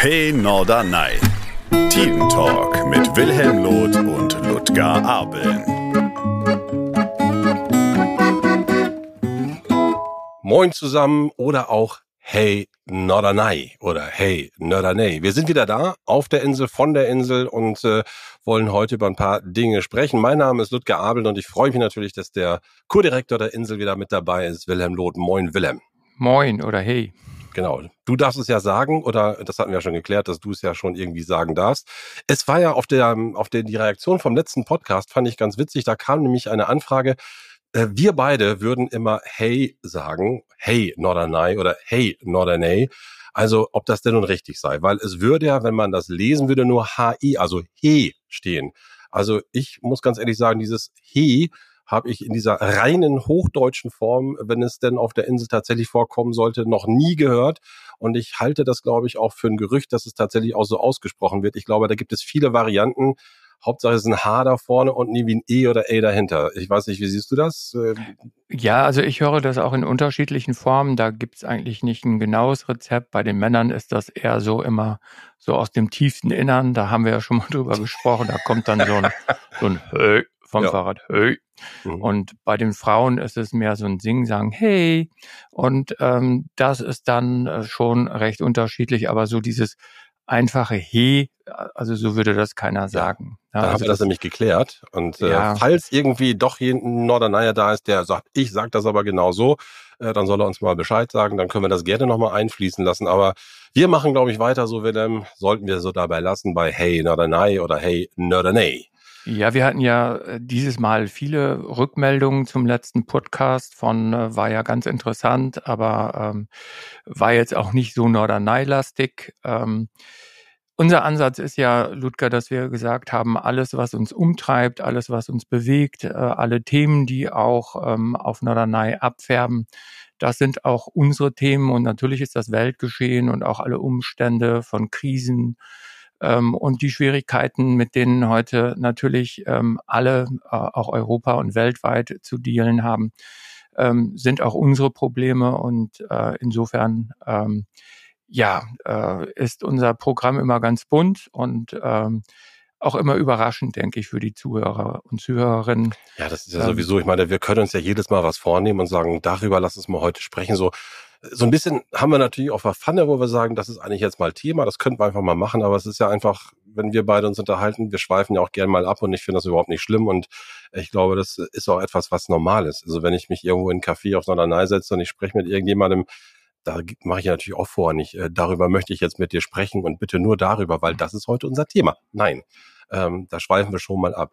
Hey Norderney. Team Talk mit Wilhelm Loth und Ludger Abeln. Moin zusammen oder auch Hey Norderney oder Hey Norderney. Wir sind wieder da auf der Insel, von der Insel und äh, wollen heute über ein paar Dinge sprechen. Mein Name ist Ludger Abel und ich freue mich natürlich, dass der Kurdirektor der Insel wieder mit dabei ist, Wilhelm Loth. Moin Wilhelm. Moin oder Hey. Genau. Du darfst es ja sagen, oder das hatten wir ja schon geklärt, dass du es ja schon irgendwie sagen darfst. Es war ja auf der, auf der, die Reaktion vom letzten Podcast, fand ich ganz witzig. Da kam nämlich eine Anfrage, äh, wir beide würden immer Hey sagen, Hey Norderney oder Hey Norderney. Also ob das denn nun richtig sei, weil es würde ja, wenn man das lesen würde, nur HI, also He stehen. Also ich muss ganz ehrlich sagen, dieses He habe ich in dieser reinen hochdeutschen Form, wenn es denn auf der Insel tatsächlich vorkommen sollte, noch nie gehört. Und ich halte das, glaube ich, auch für ein Gerücht, dass es tatsächlich auch so ausgesprochen wird. Ich glaube, da gibt es viele Varianten. Hauptsache es ist ein H da vorne und nie wie ein E oder A dahinter. Ich weiß nicht, wie siehst du das? Ähm, ja, also ich höre das auch in unterschiedlichen Formen. Da gibt es eigentlich nicht ein genaues Rezept. Bei den Männern ist das eher so immer so aus dem tiefsten Innern. Da haben wir ja schon mal drüber gesprochen. Da kommt dann so ein, so ein vom ja. Fahrrad. Hey. Mhm. Und bei den Frauen ist es mehr so ein Singen, Hey. Und ähm, das ist dann äh, schon recht unterschiedlich. Aber so dieses einfache He, also so würde das keiner sagen. Ja, da also haben wir das, das nämlich geklärt. Und äh, ja. falls irgendwie doch ein Norderneier da ist, der sagt, ich sag das aber genau so, äh, dann soll er uns mal Bescheid sagen, dann können wir das gerne nochmal einfließen lassen. Aber wir machen, glaube ich, weiter so, Willem, sollten wir so dabei lassen bei Hey Norderney oder Hey Norderney. Ja, wir hatten ja äh, dieses Mal viele Rückmeldungen zum letzten Podcast von, äh, war ja ganz interessant, aber ähm, war jetzt auch nicht so Norderney-lastig. Ähm, unser Ansatz ist ja, Ludger, dass wir gesagt haben, alles, was uns umtreibt, alles, was uns bewegt, äh, alle Themen, die auch ähm, auf Norderney abfärben, das sind auch unsere Themen und natürlich ist das Weltgeschehen und auch alle Umstände von Krisen, ähm, und die Schwierigkeiten, mit denen heute natürlich ähm, alle, äh, auch Europa und weltweit zu dealen haben, ähm, sind auch unsere Probleme. Und äh, insofern, ähm, ja, äh, ist unser Programm immer ganz bunt und ähm, auch immer überraschend, denke ich, für die Zuhörer und Zuhörerinnen. Ja, das ist ja sowieso, ich meine, wir können uns ja jedes Mal was vornehmen und sagen, darüber lass uns mal heute sprechen. So, so ein bisschen haben wir natürlich auch Pfanne, wo wir sagen, das ist eigentlich jetzt mal Thema, das könnten wir einfach mal machen, aber es ist ja einfach, wenn wir beide uns unterhalten, wir schweifen ja auch gern mal ab und ich finde das überhaupt nicht schlimm und ich glaube, das ist auch etwas, was normal ist. Also wenn ich mich irgendwo in einen Café auf Norderney setze und ich spreche mit irgendjemandem, da mache ich natürlich auch vor, nicht äh, darüber möchte ich jetzt mit dir sprechen und bitte nur darüber, weil das ist heute unser Thema. Nein, ähm, da schweifen wir schon mal ab.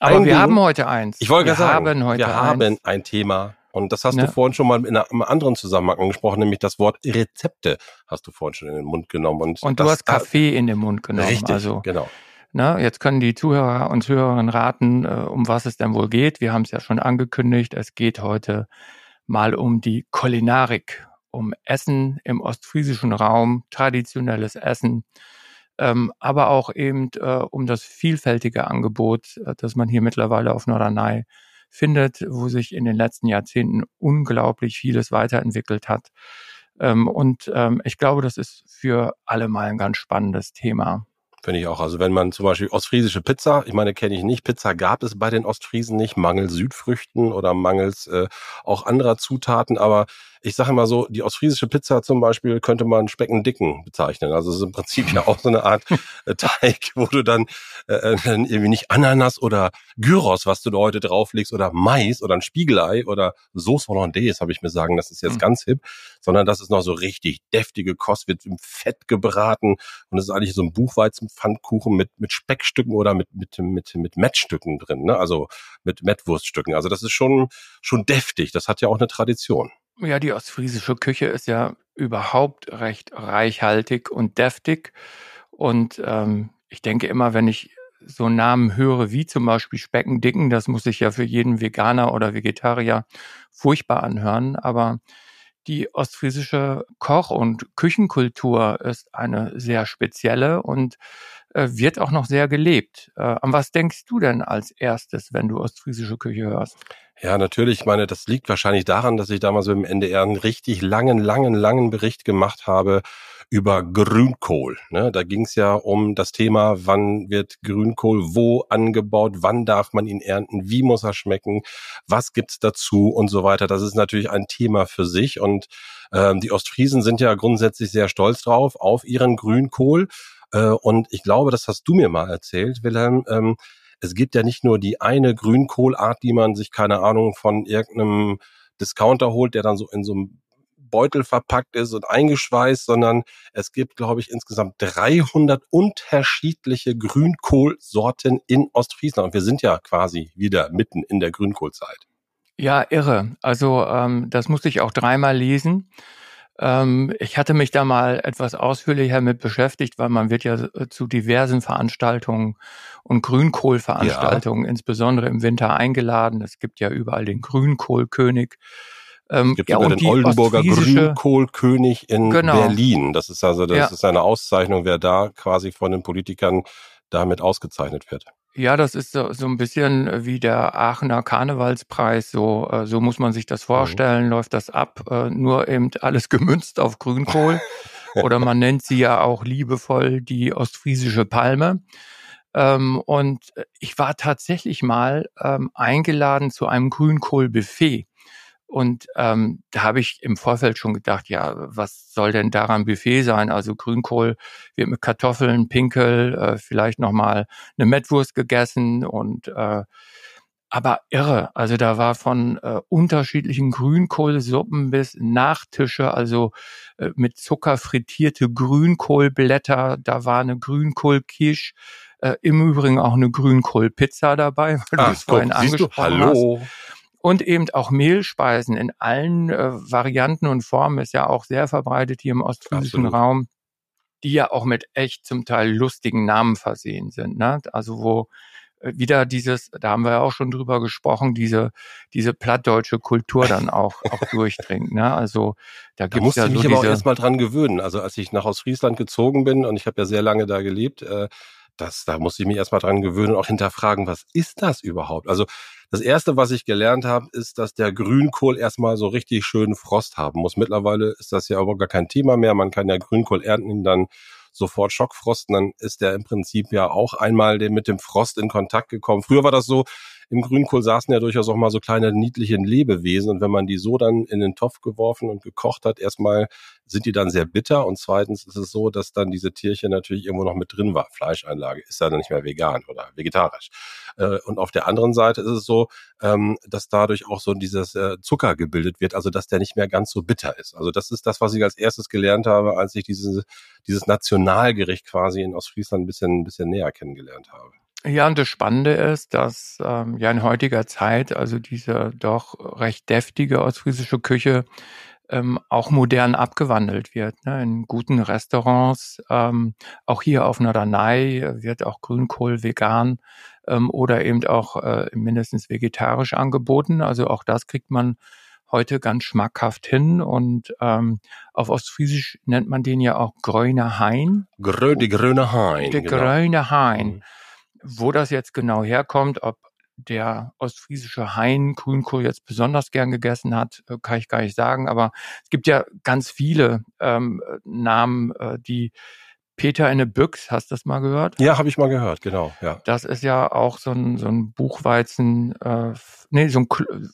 Aber ein wir Ding, haben heute eins. Ich wollte sagen, haben heute wir eins. haben ein Thema und das hast ja. du vorhin schon mal in einem anderen Zusammenhang angesprochen, nämlich das Wort Rezepte hast du vorhin schon in den Mund genommen. Und, und du hast Kaffee in den Mund genommen. Richtig, also, genau. Na, jetzt können die Zuhörer und Zuhörerinnen raten, äh, um was es denn wohl geht. Wir haben es ja schon angekündigt. Es geht heute mal um die Kulinarik, um Essen im ostfriesischen Raum, traditionelles Essen, ähm, aber auch eben äh, um das vielfältige Angebot, äh, das man hier mittlerweile auf Norderney findet, wo sich in den letzten Jahrzehnten unglaublich vieles weiterentwickelt hat. Ähm, und ähm, ich glaube, das ist für alle mal ein ganz spannendes Thema. Finde ich auch. Also wenn man zum Beispiel ostfriesische Pizza, ich meine, kenne ich nicht, Pizza gab es bei den Ostfriesen nicht, mangels Südfrüchten oder mangels äh, auch anderer Zutaten, aber ich sage mal so, die ostfriesische Pizza zum Beispiel könnte man Speckendicken bezeichnen. Also es ist im Prinzip ja auch so eine Art äh, Teig, wo du dann äh, äh, irgendwie nicht Ananas oder Gyros, was du da heute drauflegst, oder Mais oder ein Spiegelei oder Sauce Hollandaise, habe ich mir sagen, das ist jetzt mhm. ganz hip, sondern das ist noch so richtig deftige Kost, wird im Fett gebraten und es ist eigentlich so ein Buchweizenpfannkuchen mit, mit Speckstücken oder mit, mit, mit, mit Mettstücken drin, ne? also mit Mettwurststücken. Also das ist schon, schon deftig, das hat ja auch eine Tradition. Ja, die ostfriesische Küche ist ja überhaupt recht reichhaltig und deftig. Und ähm, ich denke immer, wenn ich so Namen höre wie zum Beispiel Speckendicken, das muss sich ja für jeden Veganer oder Vegetarier furchtbar anhören. Aber die ostfriesische Koch- und Küchenkultur ist eine sehr spezielle und äh, wird auch noch sehr gelebt. Äh, an was denkst du denn als erstes, wenn du ostfriesische Küche hörst? Ja, natürlich. Ich meine, das liegt wahrscheinlich daran, dass ich damals mit dem NDR einen richtig langen, langen, langen Bericht gemacht habe über Grünkohl. Ne? Da ging es ja um das Thema, wann wird Grünkohl wo angebaut, wann darf man ihn ernten, wie muss er schmecken, was gibt's dazu und so weiter. Das ist natürlich ein Thema für sich und ähm, die Ostfriesen sind ja grundsätzlich sehr stolz drauf auf ihren Grünkohl. Äh, und ich glaube, das hast du mir mal erzählt, Wilhelm. Ähm, es gibt ja nicht nur die eine Grünkohlart, die man sich, keine Ahnung, von irgendeinem Discounter holt, der dann so in so einem Beutel verpackt ist und eingeschweißt, sondern es gibt, glaube ich, insgesamt 300 unterschiedliche Grünkohlsorten in Ostfriesland. Und wir sind ja quasi wieder mitten in der Grünkohlzeit. Ja, irre. Also ähm, das musste ich auch dreimal lesen. Ähm, ich hatte mich da mal etwas ausführlicher mit beschäftigt, weil man wird ja äh, zu diversen Veranstaltungen und Grünkohlveranstaltungen, ja. insbesondere im Winter, eingeladen. Es gibt ja überall den Grünkohlkönig. Ähm, es gibt ja, den Oldenburger Grünkohlkönig in genau. Berlin. Das ist also das ja. ist eine Auszeichnung, wer da quasi von den Politikern damit ausgezeichnet wird. Ja, das ist so, so ein bisschen wie der Aachener Karnevalspreis. So, äh, so muss man sich das mhm. vorstellen. Mhm. Läuft das ab, äh, nur eben alles gemünzt auf Grünkohl. Oder man nennt sie ja auch liebevoll die ostfriesische Palme. Ähm, und ich war tatsächlich mal ähm, eingeladen zu einem Grünkohlbuffet. Und ähm, da habe ich im Vorfeld schon gedacht, ja, was soll denn daran Buffet sein? Also Grünkohl wird mit Kartoffeln, Pinkel, äh, vielleicht nochmal eine Mettwurst gegessen und äh, aber irre. Also da war von äh, unterschiedlichen Grünkohlsuppen bis Nachtische, also äh, mit Zucker frittierte Grünkohlblätter. Da war eine Grünkohlkisch. Äh, Im Übrigen auch eine Grünkohlpizza dabei, weil du es vorhin angesprochen? Hallo. hast und eben auch Mehlspeisen in allen äh, Varianten und Formen ist ja auch sehr verbreitet hier im ostfriesischen Raum, die ja auch mit echt zum Teil lustigen Namen versehen sind. Ne? Also wo äh, wieder dieses, da haben wir ja auch schon drüber gesprochen, diese, diese plattdeutsche Kultur dann auch, auch durchdringt. Ne? Also da gibt es ja so mich diese... aber auch erstmal dran gewöhnen. Also als ich nach Ostfriesland gezogen bin und ich habe ja sehr lange da gelebt, äh, das, da musste ich mich erstmal dran gewöhnen und auch hinterfragen, was ist das überhaupt? Also das erste, was ich gelernt habe, ist, dass der Grünkohl erstmal so richtig schön Frost haben muss. Mittlerweile ist das ja aber gar kein Thema mehr. Man kann ja Grünkohl ernten, ihn dann sofort schockfrosten. Dann ist der im Prinzip ja auch einmal mit dem Frost in Kontakt gekommen. Früher war das so, im Grünkohl saßen ja durchaus auch mal so kleine niedliche Lebewesen und wenn man die so dann in den Topf geworfen und gekocht hat, erstmal sind die dann sehr bitter und zweitens ist es so, dass dann diese Tierchen natürlich irgendwo noch mit drin war. Fleischeinlage ist dann nicht mehr vegan oder vegetarisch. Äh, und auf der anderen Seite ist es so, ähm, dass dadurch auch so dieses äh, Zucker gebildet wird, also dass der nicht mehr ganz so bitter ist. Also das ist das, was ich als erstes gelernt habe, als ich dieses, dieses Nationalgericht quasi in Ostfriesland ein bisschen, ein bisschen näher kennengelernt habe. Ja, und das Spannende ist, dass ähm, ja in heutiger Zeit also diese doch recht deftige ostfriesische Küche ähm, auch modern abgewandelt wird. Ne? In guten Restaurants, ähm, auch hier auf Norderney wird auch Grünkohl vegan ähm, oder eben auch äh, mindestens vegetarisch angeboten. Also auch das kriegt man heute ganz schmackhaft hin und ähm, auf Ostfriesisch nennt man den ja auch Gröner Hain. Grö, die Gröne Hain. Der genau. Gröne Hain. Wo das jetzt genau herkommt, ob der ostfriesische Hain Grünkohl jetzt besonders gern gegessen hat, äh, kann ich gar nicht sagen. Aber es gibt ja ganz viele ähm, Namen, äh, die Peter in a Büchs, hast du das mal gehört? Ja, habe ich mal gehört, genau. Ja. Das ist ja auch so ein, so ein Buchweizen, äh, nee, so ein,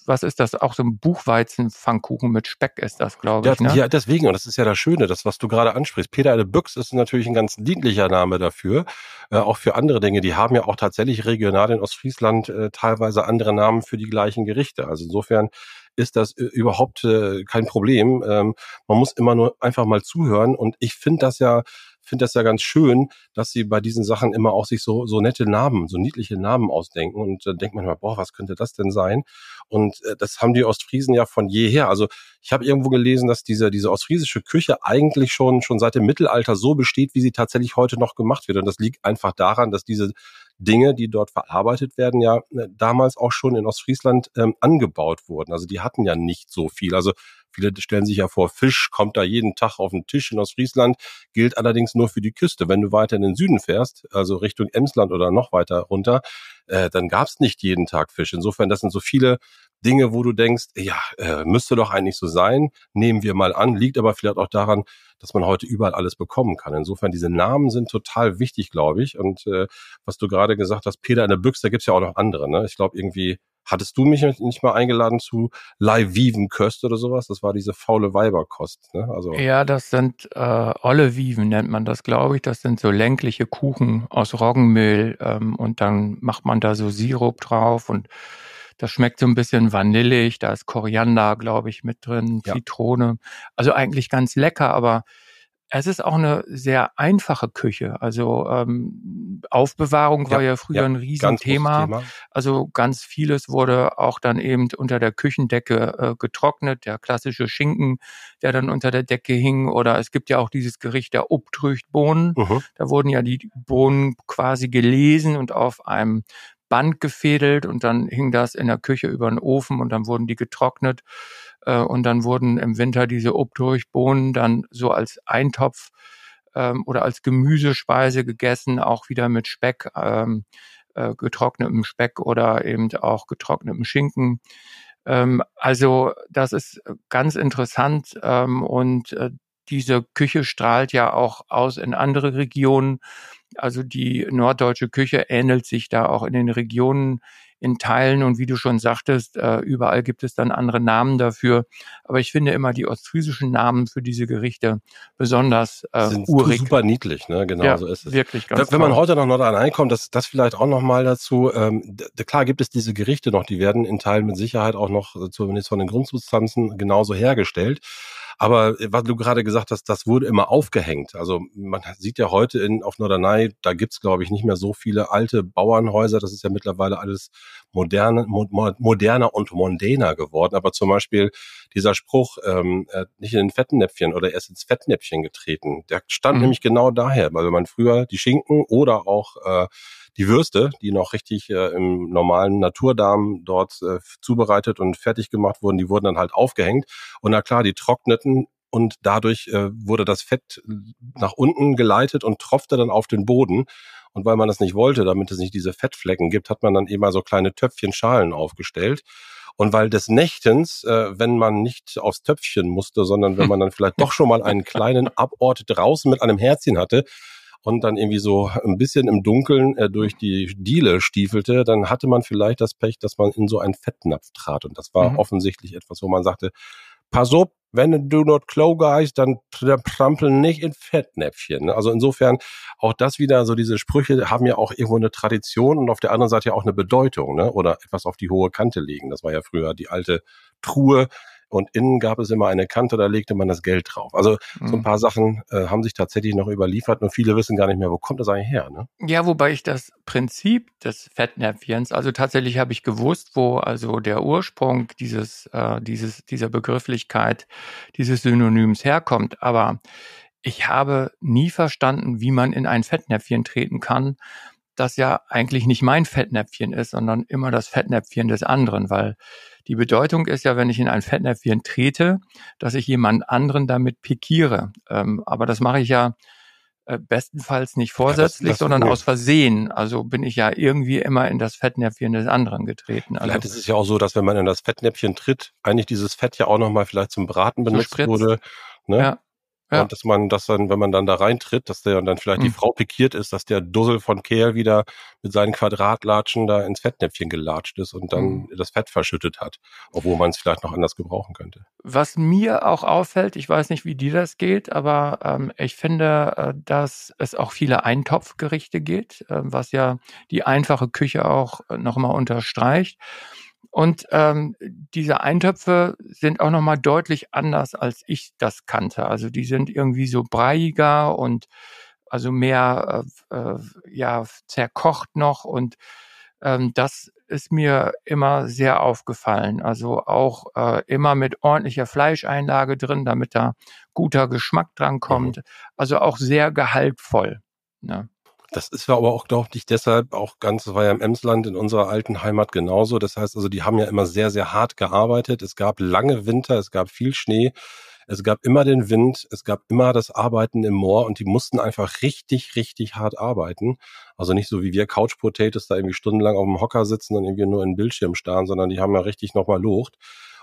was ist das? Auch so ein Buchweizen-Pfannkuchen mit Speck ist das, glaube ich. Ne? Ja, deswegen, und das ist ja das Schöne, das, was du gerade ansprichst. Peter in a Büchs ist natürlich ein ganz dienlicher Name dafür, äh, auch für andere Dinge. Die haben ja auch tatsächlich regional in Ostfriesland äh, teilweise andere Namen für die gleichen Gerichte. Also insofern ist das äh, überhaupt äh, kein Problem. Ähm, man muss immer nur einfach mal zuhören und ich finde das ja finde das ja ganz schön, dass sie bei diesen Sachen immer auch sich so, so nette Namen, so niedliche Namen ausdenken. Und dann denkt man mal, boah, was könnte das denn sein? Und äh, das haben die Ostfriesen ja von jeher. Also ich habe irgendwo gelesen, dass diese, diese ostfriesische Küche eigentlich schon, schon seit dem Mittelalter so besteht, wie sie tatsächlich heute noch gemacht wird. Und das liegt einfach daran, dass diese Dinge, die dort verarbeitet werden, ja äh, damals auch schon in Ostfriesland ähm, angebaut wurden. Also die hatten ja nicht so viel. Also Viele stellen sich ja vor, Fisch kommt da jeden Tag auf den Tisch in Ostfriesland, gilt allerdings nur für die Küste. Wenn du weiter in den Süden fährst, also Richtung Emsland oder noch weiter runter, äh, dann gab es nicht jeden Tag Fisch. Insofern, das sind so viele Dinge, wo du denkst, ja, äh, müsste doch eigentlich so sein, nehmen wir mal an, liegt aber vielleicht auch daran, dass man heute überall alles bekommen kann. Insofern, diese Namen sind total wichtig, glaube ich. Und äh, was du gerade gesagt hast, Peter in der Büchse, da gibt's ja auch noch andere. Ne? Ich glaube, irgendwie Hattest du mich nicht mal eingeladen zu Live Köst oder sowas? Das war diese faule Weiberkost. Ne? Also ja, das sind äh, Olle Viven nennt man das, glaube ich. Das sind so längliche Kuchen aus Roggenmehl ähm, und dann macht man da so Sirup drauf und das schmeckt so ein bisschen vanillig. Da ist Koriander, glaube ich, mit drin, ja. Zitrone. Also eigentlich ganz lecker, aber es ist auch eine sehr einfache Küche. Also ähm, Aufbewahrung war ja früher ja, ein Riesenthema. Also ganz vieles wurde auch dann eben unter der Küchendecke äh, getrocknet. Der klassische Schinken, der dann unter der Decke hing. Oder es gibt ja auch dieses Gericht der Obtrüchtbohnen. Mhm. Da wurden ja die Bohnen quasi gelesen und auf einem Band gefädelt und dann hing das in der Küche über den Ofen und dann wurden die getrocknet. Äh, und dann wurden im Winter diese Obdurchbohnen dann so als Eintopf ähm, oder als Gemüsespeise gegessen, auch wieder mit Speck, ähm, äh, getrocknetem Speck oder eben auch getrocknetem Schinken. Ähm, also das ist ganz interessant ähm, und äh, diese Küche strahlt ja auch aus in andere Regionen. Also die norddeutsche Küche ähnelt sich da auch in den Regionen in Teilen und wie du schon sagtest, äh, überall gibt es dann andere Namen dafür. Aber ich finde immer die ostfriesischen Namen für diese Gerichte besonders äh, Sind urig. super niedlich, ne? Genau ja, so ist es. Wirklich ganz Wenn man heute noch Nordrhein kommt, das, das vielleicht auch noch mal dazu. Ähm, klar gibt es diese Gerichte noch, die werden in Teilen mit Sicherheit auch noch äh, zumindest von den Grundsubstanzen genauso hergestellt. Aber äh, was du gerade gesagt hast, das wurde immer aufgehängt. Also man sieht ja heute in, auf Norderney, da gibt's glaube ich nicht mehr so viele alte Bauernhäuser. Das ist ja mittlerweile alles moderne, mo moderner und mondäner geworden. Aber zum Beispiel dieser Spruch, ähm, äh, nicht in den Fettnäpfchen oder erst ins Fettnäpfchen getreten, der stand mhm. nämlich genau daher, weil wenn man früher die Schinken oder auch äh, die Würste, die noch richtig äh, im normalen Naturdarm dort äh, zubereitet und fertig gemacht wurden, die wurden dann halt aufgehängt. Und na klar, die trockneten und dadurch äh, wurde das Fett nach unten geleitet und tropfte dann auf den Boden. Und weil man das nicht wollte, damit es nicht diese Fettflecken gibt, hat man dann eben so kleine Töpfchen Schalen aufgestellt. Und weil des Nächtens, äh, wenn man nicht aufs Töpfchen musste, sondern wenn man dann vielleicht doch schon mal einen kleinen Abort draußen mit einem Herzchen hatte, und dann irgendwie so ein bisschen im Dunkeln äh, durch die Diele stiefelte, dann hatte man vielleicht das Pech, dass man in so einen Fettnapf trat. Und das war mhm. offensichtlich etwas, wo man sagte, pass auf, wenn du not Klo gehst, dann trampel nicht in Fettnäpfchen. Also insofern auch das wieder, so diese Sprüche haben ja auch irgendwo eine Tradition und auf der anderen Seite ja auch eine Bedeutung, ne? Oder etwas auf die hohe Kante legen. Das war ja früher die alte Truhe, und innen gab es immer eine Kante, da legte man das Geld drauf. Also mhm. so ein mhm. paar Sachen äh, haben sich tatsächlich noch überliefert, nur viele wissen gar nicht mehr, wo kommt das eigentlich her. Ne? Ja, wobei ich das Prinzip des Fettnäpfchens, also tatsächlich habe ich gewusst, wo also der Ursprung dieses, äh, dieses, dieser Begrifflichkeit, dieses Synonyms herkommt, aber ich habe nie verstanden, wie man in ein Fettnäpfchen treten kann, das ja eigentlich nicht mein Fettnäpfchen ist, sondern immer das Fettnäpfchen des anderen, weil die Bedeutung ist ja, wenn ich in ein Fettnäpfchen trete, dass ich jemand anderen damit pikiere. Ähm, aber das mache ich ja äh, bestenfalls nicht vorsätzlich, ja, das, das sondern aus Versehen. Also bin ich ja irgendwie immer in das Fettnäpfchen des anderen getreten. Also vielleicht ist es ja auch so, dass wenn man in das Fettnäpfchen tritt, eigentlich dieses Fett ja auch nochmal vielleicht zum Braten benutzt wurde. Ne? Ja. Ja. Und dass man das dann, wenn man dann da reintritt, dass der dann vielleicht mhm. die Frau pikiert ist, dass der Dussel von Kehl wieder mit seinen Quadratlatschen da ins Fettnäpfchen gelatscht ist und dann mhm. das Fett verschüttet hat, obwohl man es vielleicht noch anders gebrauchen könnte. Was mir auch auffällt, ich weiß nicht, wie dir das geht, aber ähm, ich finde, äh, dass es auch viele Eintopfgerichte geht, äh, was ja die einfache Küche auch äh, nochmal unterstreicht. Und ähm, diese Eintöpfe sind auch nochmal deutlich anders, als ich das kannte. Also die sind irgendwie so breiiger und also mehr äh, äh, ja zerkocht noch und ähm, das ist mir immer sehr aufgefallen. Also auch äh, immer mit ordentlicher Fleischeinlage drin, damit da guter Geschmack dran kommt. Mhm. Also auch sehr gehaltvoll. Ne? Das ist ja aber auch, glaube ich, deshalb auch ganz, war ja im Emsland in unserer alten Heimat genauso. Das heißt also, die haben ja immer sehr, sehr hart gearbeitet. Es gab lange Winter, es gab viel Schnee. Es gab immer den Wind, es gab immer das Arbeiten im Moor und die mussten einfach richtig, richtig hart arbeiten. Also nicht so wie wir Couch Potatoes da irgendwie stundenlang auf dem Hocker sitzen und irgendwie nur in den Bildschirm starren, sondern die haben ja richtig nochmal Lucht.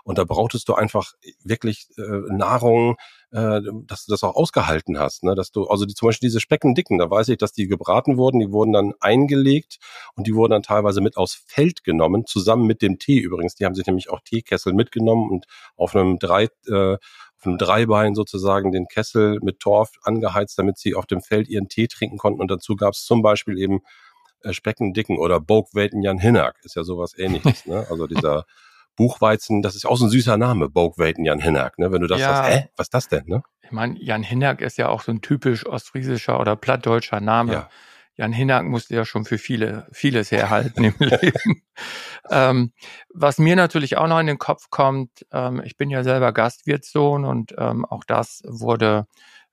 Und da brauchtest du einfach wirklich äh, Nahrung, äh, dass du das auch ausgehalten hast. Ne? Dass du, also die, zum Beispiel diese Speckendicken, da weiß ich, dass die gebraten wurden, die wurden dann eingelegt und die wurden dann teilweise mit aus Feld genommen, zusammen mit dem Tee übrigens. Die haben sich nämlich auch Teekessel mitgenommen und auf einem drei äh, auf einem Dreibein sozusagen den Kessel mit Torf angeheizt, damit sie auf dem Feld ihren Tee trinken konnten. Und dazu gab es zum Beispiel eben äh, Speckendicken oder Bogweten Jan Hinnack, ist ja sowas ähnliches. ne? Also dieser Buchweizen, das ist auch so ein süßer Name, Bogweizen Jan Hinnack, ne? Wenn du das ja. sagst, hä, was ist das denn, ne? Ich meine, Jan Hinnack ist ja auch so ein typisch ostfriesischer oder plattdeutscher Name. Ja. Jan Hinnack musste ja schon für viele, vieles herhalten im Leben. ähm, was mir natürlich auch noch in den Kopf kommt, ähm, ich bin ja selber Gastwirtssohn und ähm, auch das wurde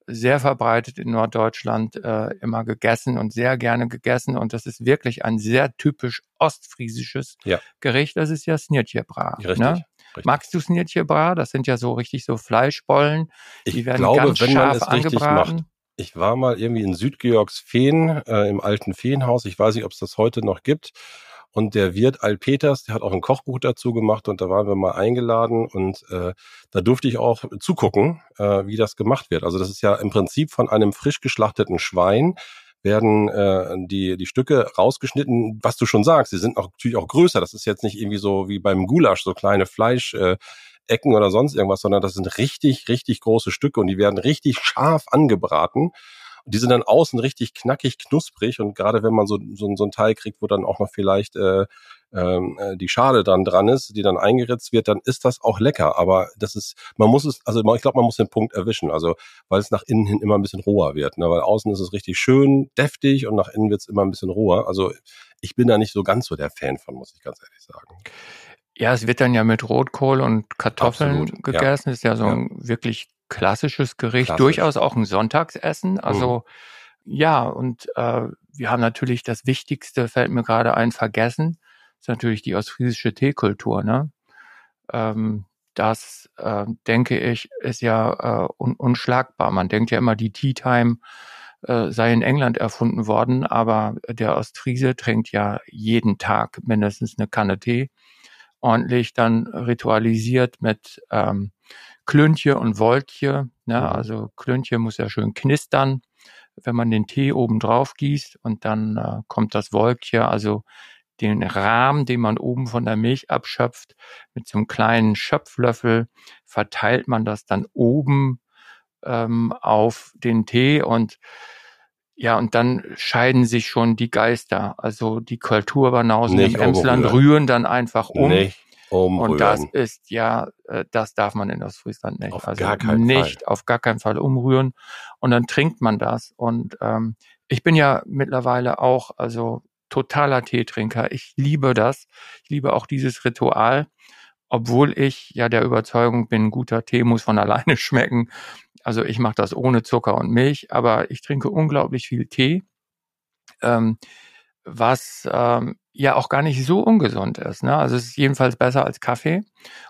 sehr verbreitet in Norddeutschland äh, immer gegessen und sehr gerne gegessen. Und das ist wirklich ein sehr typisch ostfriesisches ja. Gericht. Das ist ja Snirtjebra. Richtig. Ne? Richtig. Magst du Snirtjebra? Das sind ja so richtig so Fleischbollen. Die ich werden glaube, ganz wenn scharf man es richtig macht. Ich war mal irgendwie in Südgeorgsfehn äh, im alten Feenhaus. Ich weiß nicht, ob es das heute noch gibt. Und der Wirt Al Peters, der hat auch ein Kochbuch dazu gemacht und da waren wir mal eingeladen und äh, da durfte ich auch zugucken, äh, wie das gemacht wird. Also das ist ja im Prinzip von einem frisch geschlachteten Schwein werden äh, die, die Stücke rausgeschnitten, was du schon sagst, sie sind auch, natürlich auch größer. Das ist jetzt nicht irgendwie so wie beim Gulasch, so kleine Fleisch. Äh, Ecken oder sonst irgendwas, sondern das sind richtig, richtig große Stücke und die werden richtig scharf angebraten die sind dann außen richtig knackig, knusprig und gerade wenn man so, so, so ein Teil kriegt, wo dann auch noch vielleicht äh, ähm, äh, die Schale dann dran ist, die dann eingeritzt wird, dann ist das auch lecker. Aber das ist, man muss es, also ich glaube, man muss den Punkt erwischen, also weil es nach innen hin immer ein bisschen roher wird. Ne? Weil außen ist es richtig schön, deftig und nach innen wird es immer ein bisschen roher. Also ich bin da nicht so ganz so der Fan von, muss ich ganz ehrlich sagen. Ja, es wird dann ja mit Rotkohl und Kartoffeln Absolut, gegessen. Ja. Ist ja so ein ja. wirklich klassisches Gericht, Klassisch. durchaus auch ein Sonntagsessen. Mhm. Also mhm. ja, und äh, wir haben natürlich das Wichtigste, fällt mir gerade ein, vergessen, ist natürlich die ostfriesische Teekultur. Ne? Ähm, das, äh, denke ich, ist ja äh, un unschlagbar. Man denkt ja immer, die Tea Time äh, sei in England erfunden worden, aber der Ostfriese trinkt ja jeden Tag mindestens eine Kanne Tee, ordentlich dann ritualisiert mit ähm, Klöntje und Woltje. Ne? Mhm. Also Klöntje muss ja schön knistern, wenn man den Tee oben drauf gießt und dann äh, kommt das Wolkje, also den Rahmen, den man oben von der Milch abschöpft, mit so einem kleinen Schöpflöffel verteilt man das dann oben ähm, auf den Tee und ja, und dann scheiden sich schon die Geister. Also die Kulturbanausen im Emsland rühren dann einfach um. Nicht umrühren. Und das ist ja, äh, das darf man in Ostfriesland nicht. Auf also gar keinen nicht, Fall. auf gar keinen Fall umrühren. Und dann trinkt man das. Und ähm, ich bin ja mittlerweile auch, also totaler Teetrinker. Ich liebe das. Ich liebe auch dieses Ritual. Obwohl ich ja der Überzeugung bin, guter Tee muss von alleine schmecken. Also ich mache das ohne Zucker und Milch, aber ich trinke unglaublich viel Tee. Ähm, was ähm, ja auch gar nicht so ungesund ist. Ne? Also es ist jedenfalls besser als Kaffee.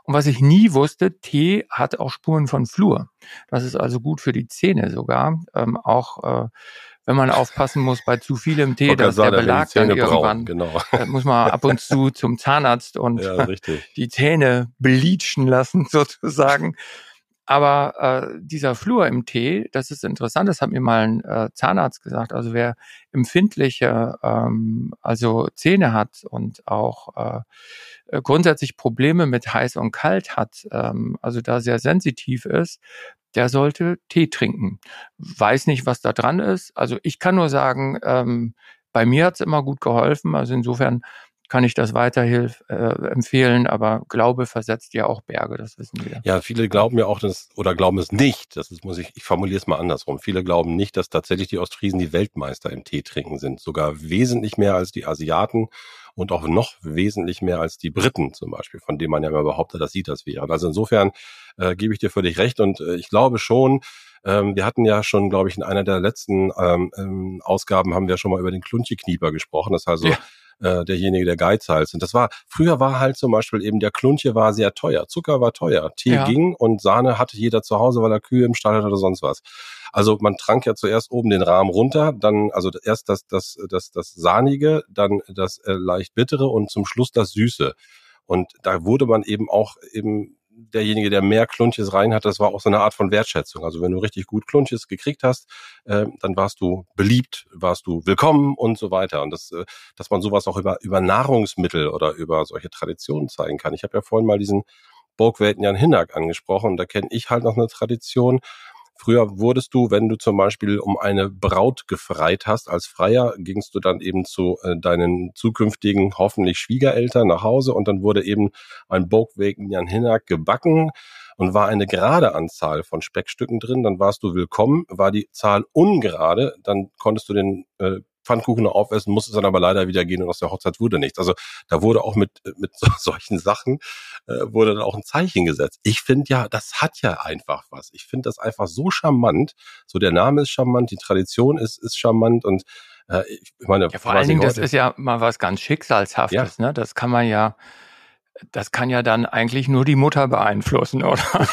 Und was ich nie wusste, Tee hat auch Spuren von Fluor. Das ist also gut für die Zähne sogar. Ähm, auch äh, wenn man aufpassen muss bei zu vielem Tee, dass der Belag dann irgendwann, genau. muss man ab und zu zum Zahnarzt und ja, die Zähne bleachen lassen sozusagen. Aber äh, dieser Flur im Tee, das ist interessant, das hat mir mal ein äh, Zahnarzt gesagt. Also wer empfindliche ähm, also Zähne hat und auch äh, grundsätzlich Probleme mit heiß und kalt hat, ähm, also da sehr sensitiv ist, der sollte Tee trinken. Weiß nicht, was da dran ist. Also ich kann nur sagen, ähm, bei mir hat's immer gut geholfen. Also insofern kann ich das weiterhin äh, empfehlen, aber Glaube versetzt ja auch Berge, das wissen wir. Ja, viele glauben ja auch, dass, oder glauben es nicht, das ist, muss ich, ich formuliere es mal andersrum. Viele glauben nicht, dass tatsächlich die Ostfriesen die Weltmeister im Tee trinken sind. Sogar wesentlich mehr als die Asiaten und auch noch wesentlich mehr als die Briten zum Beispiel, von denen man ja immer behauptet, dass sie das wären. Also insofern äh, gebe ich dir völlig recht und äh, ich glaube schon, ähm, wir hatten ja schon, glaube ich, in einer der letzten ähm, ähm, Ausgaben haben wir schon mal über den Kluntje-Knieper gesprochen. Das heißt also ja äh, derjenige, der Geizhals. Und das war, früher war halt zum Beispiel eben der Kluntje war sehr teuer, Zucker war teuer, Tee ja. ging und Sahne hatte jeder zu Hause, weil er Kühe im Stall hatte oder sonst was. Also man trank ja zuerst oben den Rahmen runter, dann also erst das, das, das, das Sahnige, dann das äh, leicht bittere und zum Schluss das Süße. Und da wurde man eben auch eben derjenige, der mehr Klunches rein hat, das war auch so eine Art von Wertschätzung. Also wenn du richtig gut Klunches gekriegt hast, äh, dann warst du beliebt, warst du willkommen und so weiter. Und das, äh, dass man sowas auch über, über Nahrungsmittel oder über solche Traditionen zeigen kann. Ich habe ja vorhin mal diesen Burgwelten Jan Hinnack angesprochen da kenne ich halt noch eine Tradition, Früher wurdest du, wenn du zum Beispiel um eine Braut gefreit hast, als Freier, gingst du dann eben zu äh, deinen zukünftigen, hoffentlich Schwiegereltern nach Hause und dann wurde eben ein Bogwegen Jan Hinnack gebacken und war eine gerade Anzahl von Speckstücken drin, dann warst du willkommen. War die Zahl ungerade, dann konntest du den äh, Pfannkuchen aufessen, musste dann aber leider wieder gehen und aus der Hochzeit wurde nichts. Also da wurde auch mit, mit solchen Sachen, äh, wurde dann auch ein Zeichen gesetzt. Ich finde ja, das hat ja einfach was. Ich finde das einfach so charmant. So der Name ist charmant, die Tradition ist, ist charmant und äh, ich meine, ja, vor allen Dingen, das ist ja mal was ganz Schicksalshaftes, ja. ne? Das kann man ja, das kann ja dann eigentlich nur die Mutter beeinflussen, oder?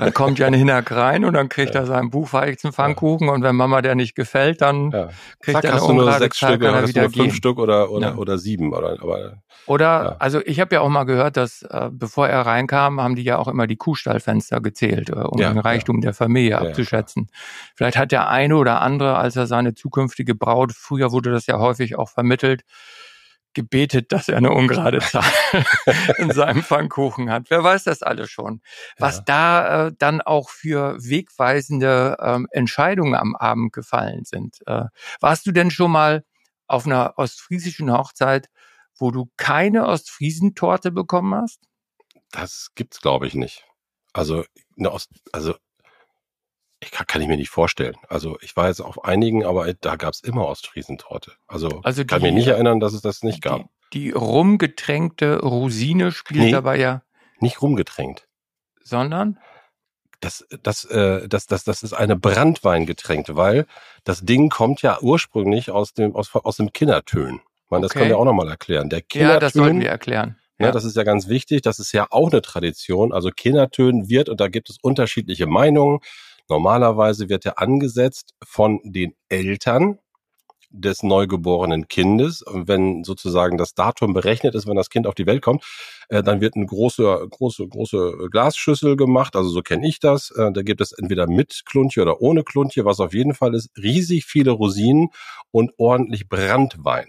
Dann kommt Jan Hinak rein und dann kriegt ja. er seinen Buchweizenpfannkuchen ja. und wenn Mama der nicht gefällt, dann ja. kriegt Zack, er eine hast du nur sechs Zeit, Stück oder wieder fünf Stück oder oder, ja. oder sieben oder aber oder also ich habe ja auch mal gehört, dass äh, bevor er reinkam, haben die ja auch immer die Kuhstallfenster gezählt, äh, um den Reichtum der Familie abzuschätzen. Vielleicht hat der eine oder andere, als er seine zukünftige Braut, früher wurde das ja häufig auch vermittelt, gebetet, dass er eine ungerade Zahl in seinem Pfannkuchen hat. Wer weiß das alles schon. Was ja. da äh, dann auch für wegweisende ähm, Entscheidungen am Abend gefallen sind. Äh, warst du denn schon mal auf einer ostfriesischen Hochzeit, wo du keine Ostfriesentorte bekommen hast? Das gibt's, glaube ich, nicht. Also, eine Ost, also ich kann, kann ich mir nicht vorstellen. Also ich war jetzt auf einigen, aber da gab es immer Ostfriesentorte. Also, also ich kann mich nicht erinnern, dass es das nicht gab. Die, die rumgetränkte Rosine spielt nee, dabei ja. Nicht rumgetränkt. Sondern? Das, das, äh, das, das, das ist eine Brandweingetränkte, weil das Ding kommt ja ursprünglich aus dem, aus, aus dem Kindertön. Man, das okay. können wir auch nochmal erklären. Der Kindertön, ja, das sollten wir erklären. Ja. ja. das ist ja ganz wichtig. Das ist ja auch eine Tradition. Also Kindertön wird, und da gibt es unterschiedliche Meinungen. Normalerweise wird er angesetzt von den Eltern des neugeborenen Kindes. Wenn sozusagen das Datum berechnet ist, wenn das Kind auf die Welt kommt, äh, dann wird eine große, große, große Glasschüssel gemacht. Also so kenne ich das. Äh, da gibt es entweder mit Kluntje oder ohne Kluntje. Was auf jeden Fall ist, riesig viele Rosinen und ordentlich Brandwein.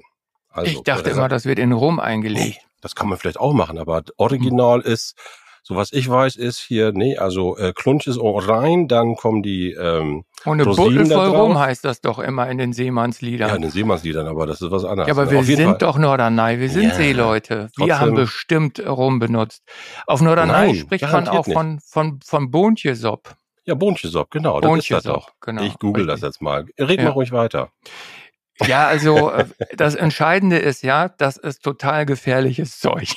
Also, ich dachte immer, das wird in Rum eingelegt. Das kann man vielleicht auch machen, aber original hm. ist so was ich weiß ist hier, nee, also äh, Klunch ist rein, dann kommen die ähm, Ohne Buddel voll rum heißt das doch immer in den Seemannsliedern. Ja, in den Seemannsliedern, aber das ist was anderes. Ja, aber wir sind Fall. doch Norderney, wir sind ja, Seeleute. Wir trotzdem. haben bestimmt rum benutzt. Auf Norderney spricht man auch von, von, von Bontjesop. Ja, Bontjesop, genau. Das Bontjesop, ist das doch. Genau, ich google richtig. das jetzt mal. Red ja. mal ruhig weiter. Ja, also äh, das Entscheidende ist ja, das ist total gefährliches Zeug.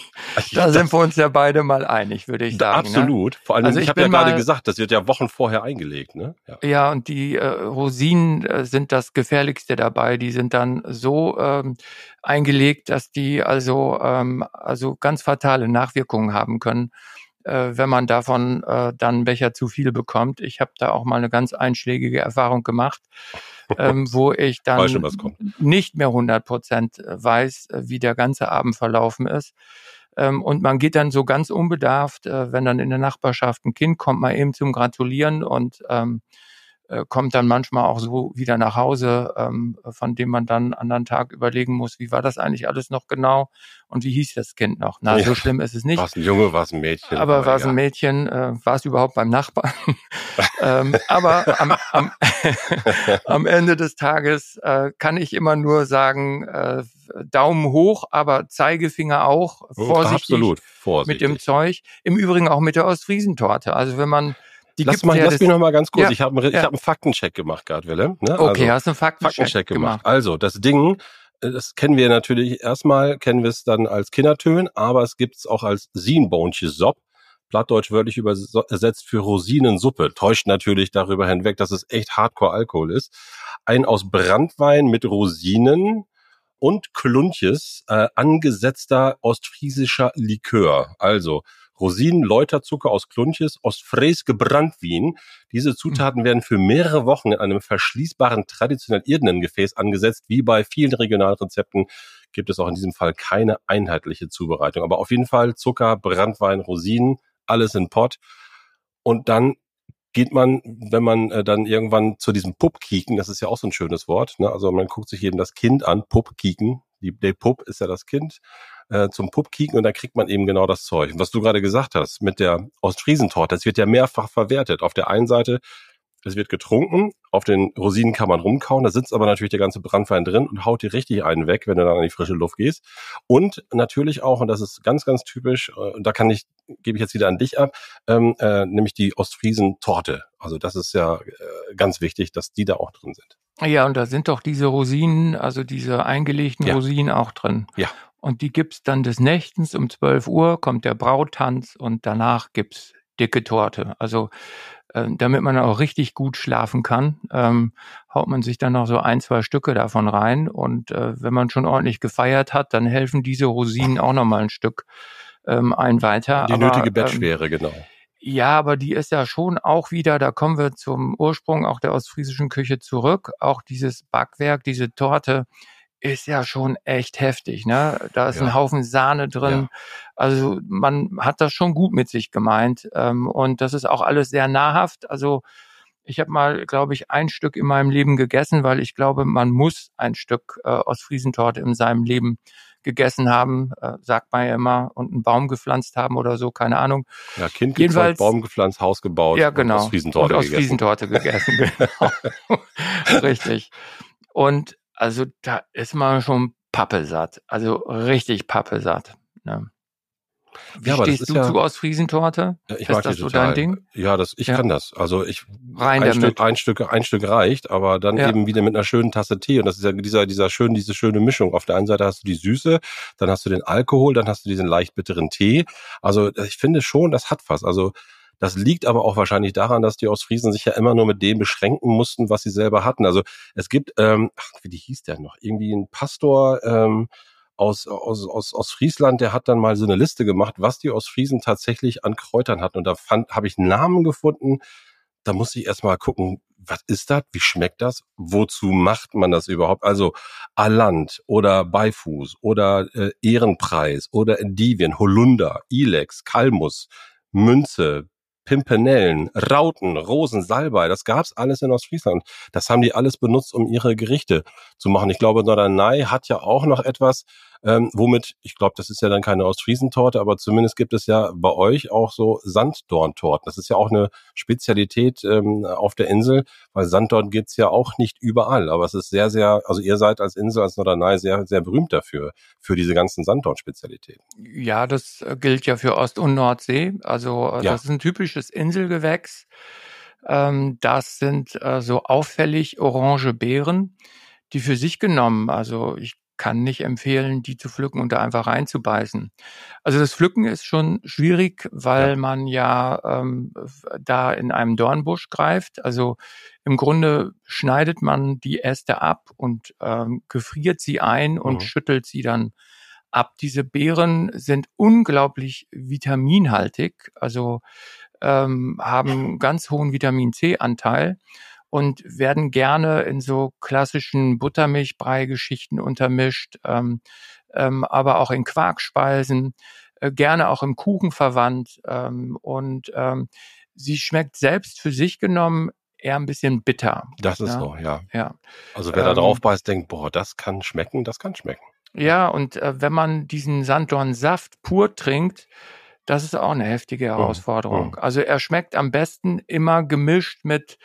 Da sind wir uns ja beide mal einig, würde ich sagen. Ne? Absolut. Ne? Vor allem, also ich, ich habe ja gerade gesagt, das wird ja Wochen vorher eingelegt. Ne? Ja, ja und die äh, Rosinen äh, sind das gefährlichste dabei. Die sind dann so ähm, eingelegt, dass die also, ähm, also ganz fatale Nachwirkungen haben können wenn man davon äh, dann einen Becher zu viel bekommt. Ich habe da auch mal eine ganz einschlägige Erfahrung gemacht, ähm, wo ich dann schon, nicht mehr 100 Prozent äh, weiß, äh, wie der ganze Abend verlaufen ist. Ähm, und man geht dann so ganz unbedarft, äh, wenn dann in der Nachbarschaft ein Kind kommt, mal eben zum Gratulieren und ähm, äh, kommt dann manchmal auch so wieder nach Hause, ähm, von dem man dann anderen Tag überlegen muss, wie war das eigentlich alles noch genau und wie hieß das Kind noch? Na, ja. so schlimm ist es nicht. War es ein Junge, war es ein Mädchen? Aber war es ein Mädchen, äh, war es überhaupt beim Nachbarn? ähm, aber am, am, am, Ende des Tages äh, kann ich immer nur sagen, äh, Daumen hoch, aber Zeigefinger auch, vorsichtig, Absolut, vorsichtig mit dem Zeug. Im Übrigen auch mit der Ostfriesentorte. Also wenn man die lass, mal, ja lass mich noch mal ganz kurz. Ja, ich habe ja. hab einen Faktencheck gemacht gerade, Willem. Ne? Okay, also, hast du einen Faktencheck, Faktencheck gemacht. gemacht. Also, das Ding, äh, das kennen wir natürlich erstmal, kennen wir es dann als Kindertön, aber es gibt es auch als Sienbonche Sop. Plattdeutsch wörtlich übersetzt für Rosinensuppe. Täuscht natürlich darüber hinweg, dass es echt Hardcore-Alkohol ist. Ein aus Brandwein mit Rosinen und Kluntjes äh, angesetzter ostfriesischer Likör. Also Rosinen, Läuterzucker aus Kluntjes, Ostfries Gebrandwien. Diese Zutaten werden für mehrere Wochen in einem verschließbaren traditionell irdenen Gefäß angesetzt. Wie bei vielen Regionalrezepten gibt es auch in diesem Fall keine einheitliche Zubereitung. Aber auf jeden Fall Zucker, Brandwein, Rosinen, alles in Pott. Und dann geht man, wenn man äh, dann irgendwann zu diesem Pup kieken, das ist ja auch so ein schönes Wort, ne? also man guckt sich eben das Kind an, Pup kieken, die, der Pup ist ja das Kind, äh, zum Pup kieken und dann kriegt man eben genau das Zeug. Und was du gerade gesagt hast mit der Ostfriesentorte, das wird ja mehrfach verwertet. Auf der einen Seite es wird getrunken, auf den Rosinen kann man rumkauen, da sitzt aber natürlich der ganze Brandwein drin und haut dir richtig einen weg, wenn du dann an die frische Luft gehst. Und natürlich auch, und das ist ganz, ganz typisch, äh, und da kann ich, gebe ich jetzt wieder an dich ab, ähm, äh, nämlich die Ostfriesen-Torte. Also das ist ja äh, ganz wichtig, dass die da auch drin sind. Ja, und da sind doch diese Rosinen, also diese eingelegten Ja. Rosinen auch drin. Ja. Und die gibt's dann des Nächtens um 12 Uhr, kommt der Brautanz und danach gibt's dicke Torte. Also äh, damit man auch richtig gut schlafen kann, ähm, haut man sich dann noch so ein, zwei Stücke davon rein. Und äh, wenn man schon ordentlich gefeiert hat, dann helfen diese Rosinen auch noch mal ein Stück ähm, ein weiter. Die Aber, nötige ähm, Bettschwere, genau. Ja, aber die ist ja schon auch wieder, da kommen wir zum Ursprung auch der ostfriesischen Küche zurück. Auch dieses Backwerk, diese Torte ist ja schon echt heftig, ne? Da ist Ja. ein Haufen Sahne drin. Also man hat das schon gut mit sich gemeint. Ähm, und das ist auch alles sehr nahrhaft. Also ich habe mal, glaube ich, ein Stück in meinem Leben gegessen, weil ich glaube, man muss ein Stück äh, Ostfriesentorte in seinem Leben gegessen haben, äh, sagt man ja immer, und einen Baum gepflanzt haben oder so, keine Ahnung. Ja, Kind jedenfalls- gezeugt, Baum gepflanzt, Haus gebaut Ja, und genau. Ostfriesentorte und gegessen. Ostfriesentorte gegessen, genau. richtig. Und also da ist man schon pappesatt. Also richtig pappesatt. Ne? Wie Ja, stehst du ja- zu Ostfriesentorte? Ich ist mag das so total. dein Ding? Ja, das, ich Ja. kann das. Also ich Rein ein damit. Stück, ein Stück, ein Stück reicht, aber dann Ja. eben wieder mit einer schönen Tasse Tee. Und das ist ja dieser, dieser schön, diese schöne Mischung. Auf der einen Seite hast du die Süße, dann hast du den Alkohol, dann hast du diesen leicht bitteren Tee. Also ich finde schon, das hat was. Also das liegt aber auch wahrscheinlich daran, dass die Ostfriesen sich ja immer nur mit dem beschränken mussten, was sie selber hatten. Also es gibt, ähm, ach, wie die hieß der noch? Irgendwie ein Pastor, ähm, aus, aus, aus, aus Friesland, der hat dann mal so eine Liste gemacht, was die Ostfriesen tatsächlich an Kräutern hatten. Und da fand, habe ich Namen gefunden. Da muss ich erstmal gucken, was ist das? Wie schmeckt das? Wozu macht man das überhaupt? Also Alant oder Beifuß oder äh, Ehrenpreis oder Endivien, Holunder, Ilex, Kalmus, Münze, Pimpernellen, Rauten, Rosen, Salbei, das gab's alles in Ostfriesland. Das haben die alles benutzt, um ihre Gerichte zu machen. Ich glaube, Norderney hat ja auch noch etwas, ähm, womit, ich glaube, das ist ja dann keine Ostfriesentorte, aber zumindest gibt es ja bei euch auch so Sanddorntorten. Das ist ja auch eine Spezialität ähm, auf der Insel, weil Sanddorn gibt's ja auch nicht überall. Aber es ist sehr, sehr, also ihr seid als Insel, als Norderney sehr, sehr berühmt dafür, für diese ganzen Sanddorn-Spezialitäten. Ja, das äh, gilt ja für Ost- und Nordsee. Also äh, Ja. das ist ein typisches Inselgewächs. Ähm, das sind äh, so auffällig orange Beeren, die für sich genommen, also ich kann nicht empfehlen, die zu pflücken und da einfach reinzubeißen. Also das Pflücken ist schon schwierig, weil Ja. man ja ähm, da in einem Dornbusch greift. Also im Grunde schneidet man die Äste ab und ähm, gefriert sie ein und Mhm. schüttelt sie dann ab. Diese Beeren sind unglaublich vitaminhaltig, also ähm, haben ganz hohen Vitamin C-Anteil und werden gerne in so klassischen Buttermilchbrei-Geschichten untermischt, ähm, ähm, aber auch in Quarkspeisen, äh, gerne auch im Kuchen verwandt. Ähm, und ähm, sie schmeckt selbst für sich genommen eher ein bisschen bitter. Das ist so, ja. Ja. Also wer da Ähm, drauf beißt, denkt, boah, das kann schmecken, das kann schmecken. Ja, und äh, wenn man diesen Sanddornsaft pur trinkt, das ist auch eine heftige Herausforderung. mhm. Also er schmeckt am besten immer gemischt mit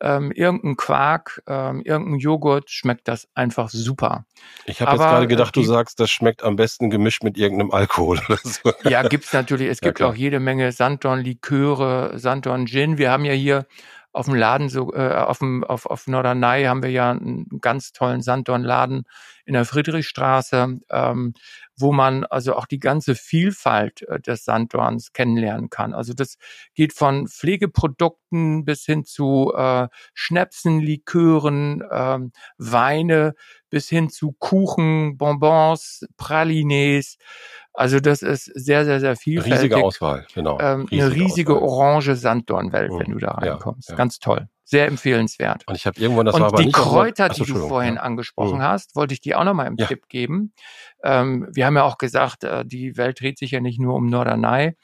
ähm, irgendeinem Quark, ähm, irgendeinem Joghurt, schmeckt das einfach super. Ich habe jetzt gerade gedacht, äh, du die- sagst, das schmeckt am besten gemischt mit irgendeinem Alkohol oder so. Ja, gibt's natürlich. Es Ja, gibt klar. auch jede Menge Sanddorn-Liköre, Sanddorn-Gin. Wir haben ja hier auf dem Laden so äh, auf dem auf auf Norderney haben wir ja einen ganz tollen Sanddornladen in der Friedrichstraße, ähm, wo man also auch die ganze Vielfalt äh, des Sanddorns kennenlernen kann. Also das geht von Pflegeprodukten bis hin zu äh, Schnäpsen, Likören, äh, Weine bis hin zu Kuchen, Bonbons, Pralines. Also das ist sehr, sehr, sehr vielfältig. Riesige Auswahl, genau. Ähm, riesige eine riesige Auswahl. orange Sanddornwelt, mhm. wenn du da reinkommst. Ja, ja. Ganz toll. Sehr empfehlenswert. Und ich habe irgendwann, das und war aber die nicht Kräuter, so, die du vorhin ja. angesprochen mhm. hast, wollte ich dir auch nochmal im Tipp geben. Ähm, wir haben ja auch gesagt, äh, die Welt dreht sich ja nicht nur um Norderney.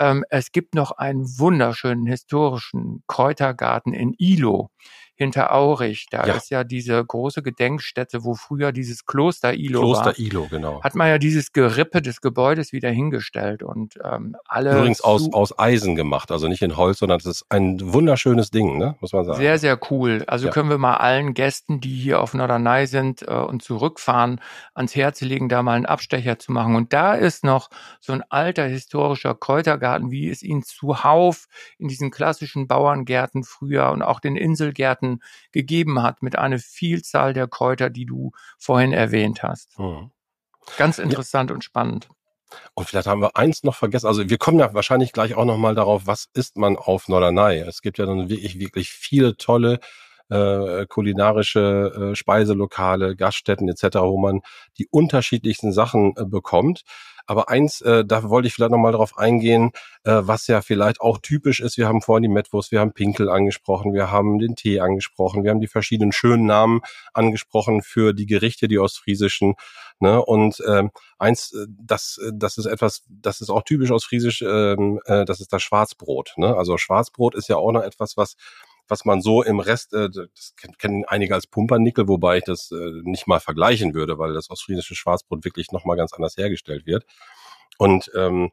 Ähm, es gibt noch einen wunderschönen historischen Kräutergarten in Ilo hinter Aurich. Da ja. ist ja diese große Gedenkstätte, wo früher dieses Kloster Ilo Kloster war. Kloster Ilo, genau. Hat man ja dieses Gerippe des Gebäudes wieder hingestellt und ähm, alle. Übrigens aus, aus Eisen gemacht, also nicht in Holz, sondern es ist ein wunderschönes Ding, ne? muss man sagen. Sehr, sehr cool. Also ja. können wir mal allen Gästen, die hier auf Norderney sind äh, und zurückfahren, ans Herz legen, da mal einen Abstecher zu machen. Und da ist noch so ein alter historischer Kräutergarten, wie es ihn zuhauf in diesen klassischen Bauerngärten früher und auch den Inselgärten Gärten gegeben hat mit einer Vielzahl der Kräuter, die du vorhin erwähnt hast. Mhm. Ganz interessant ja. und spannend. Und vielleicht haben wir eins noch vergessen. Also wir kommen ja wahrscheinlich gleich auch noch mal darauf, was isst man auf Norderney. Es gibt ja dann wirklich, wirklich viele tolle äh, kulinarische äh, Speiselokale, Gaststätten etc., wo man die unterschiedlichsten Sachen äh, bekommt. Aber eins, äh, da wollte ich vielleicht nochmal darauf eingehen, äh, was ja vielleicht auch typisch ist. Wir haben vorhin die Metwurst, wir haben Pinkel angesprochen, wir haben den Tee angesprochen, wir haben die verschiedenen schönen Namen angesprochen für die Gerichte, die ostfriesischen. Ne? Und ähm, eins, äh, das, äh, das ist etwas, das ist auch typisch ostfriesisch, ähm, äh, das ist das Schwarzbrot. Ne? Also Schwarzbrot ist ja auch noch etwas, was was man so im Rest, äh, das kennen einige als Pumpernickel, wobei ich das äh, nicht mal vergleichen würde, weil das ostfriesische Schwarzbrot wirklich nochmal ganz anders hergestellt wird. Und ähm,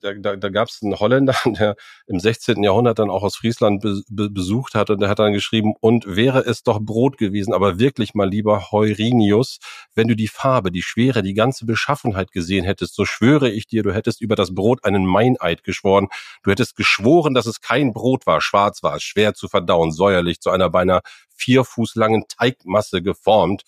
da, da, da gab es einen Holländer, der im 16. Jahrhundert dann auch aus Friesland be, be, besucht hat und der hat dann geschrieben, und wäre es doch Brot gewesen, aber wirklich mal lieber Heurinius, wenn du die Farbe, die Schwere, die ganze Beschaffenheit gesehen hättest, so schwöre ich dir, du hättest über das Brot einen Meineid geschworen, du hättest geschworen, dass es kein Brot war, schwarz war, schwer zu verdauen, säuerlich, zu einer beinahe vier Fuß langen Teigmasse geformt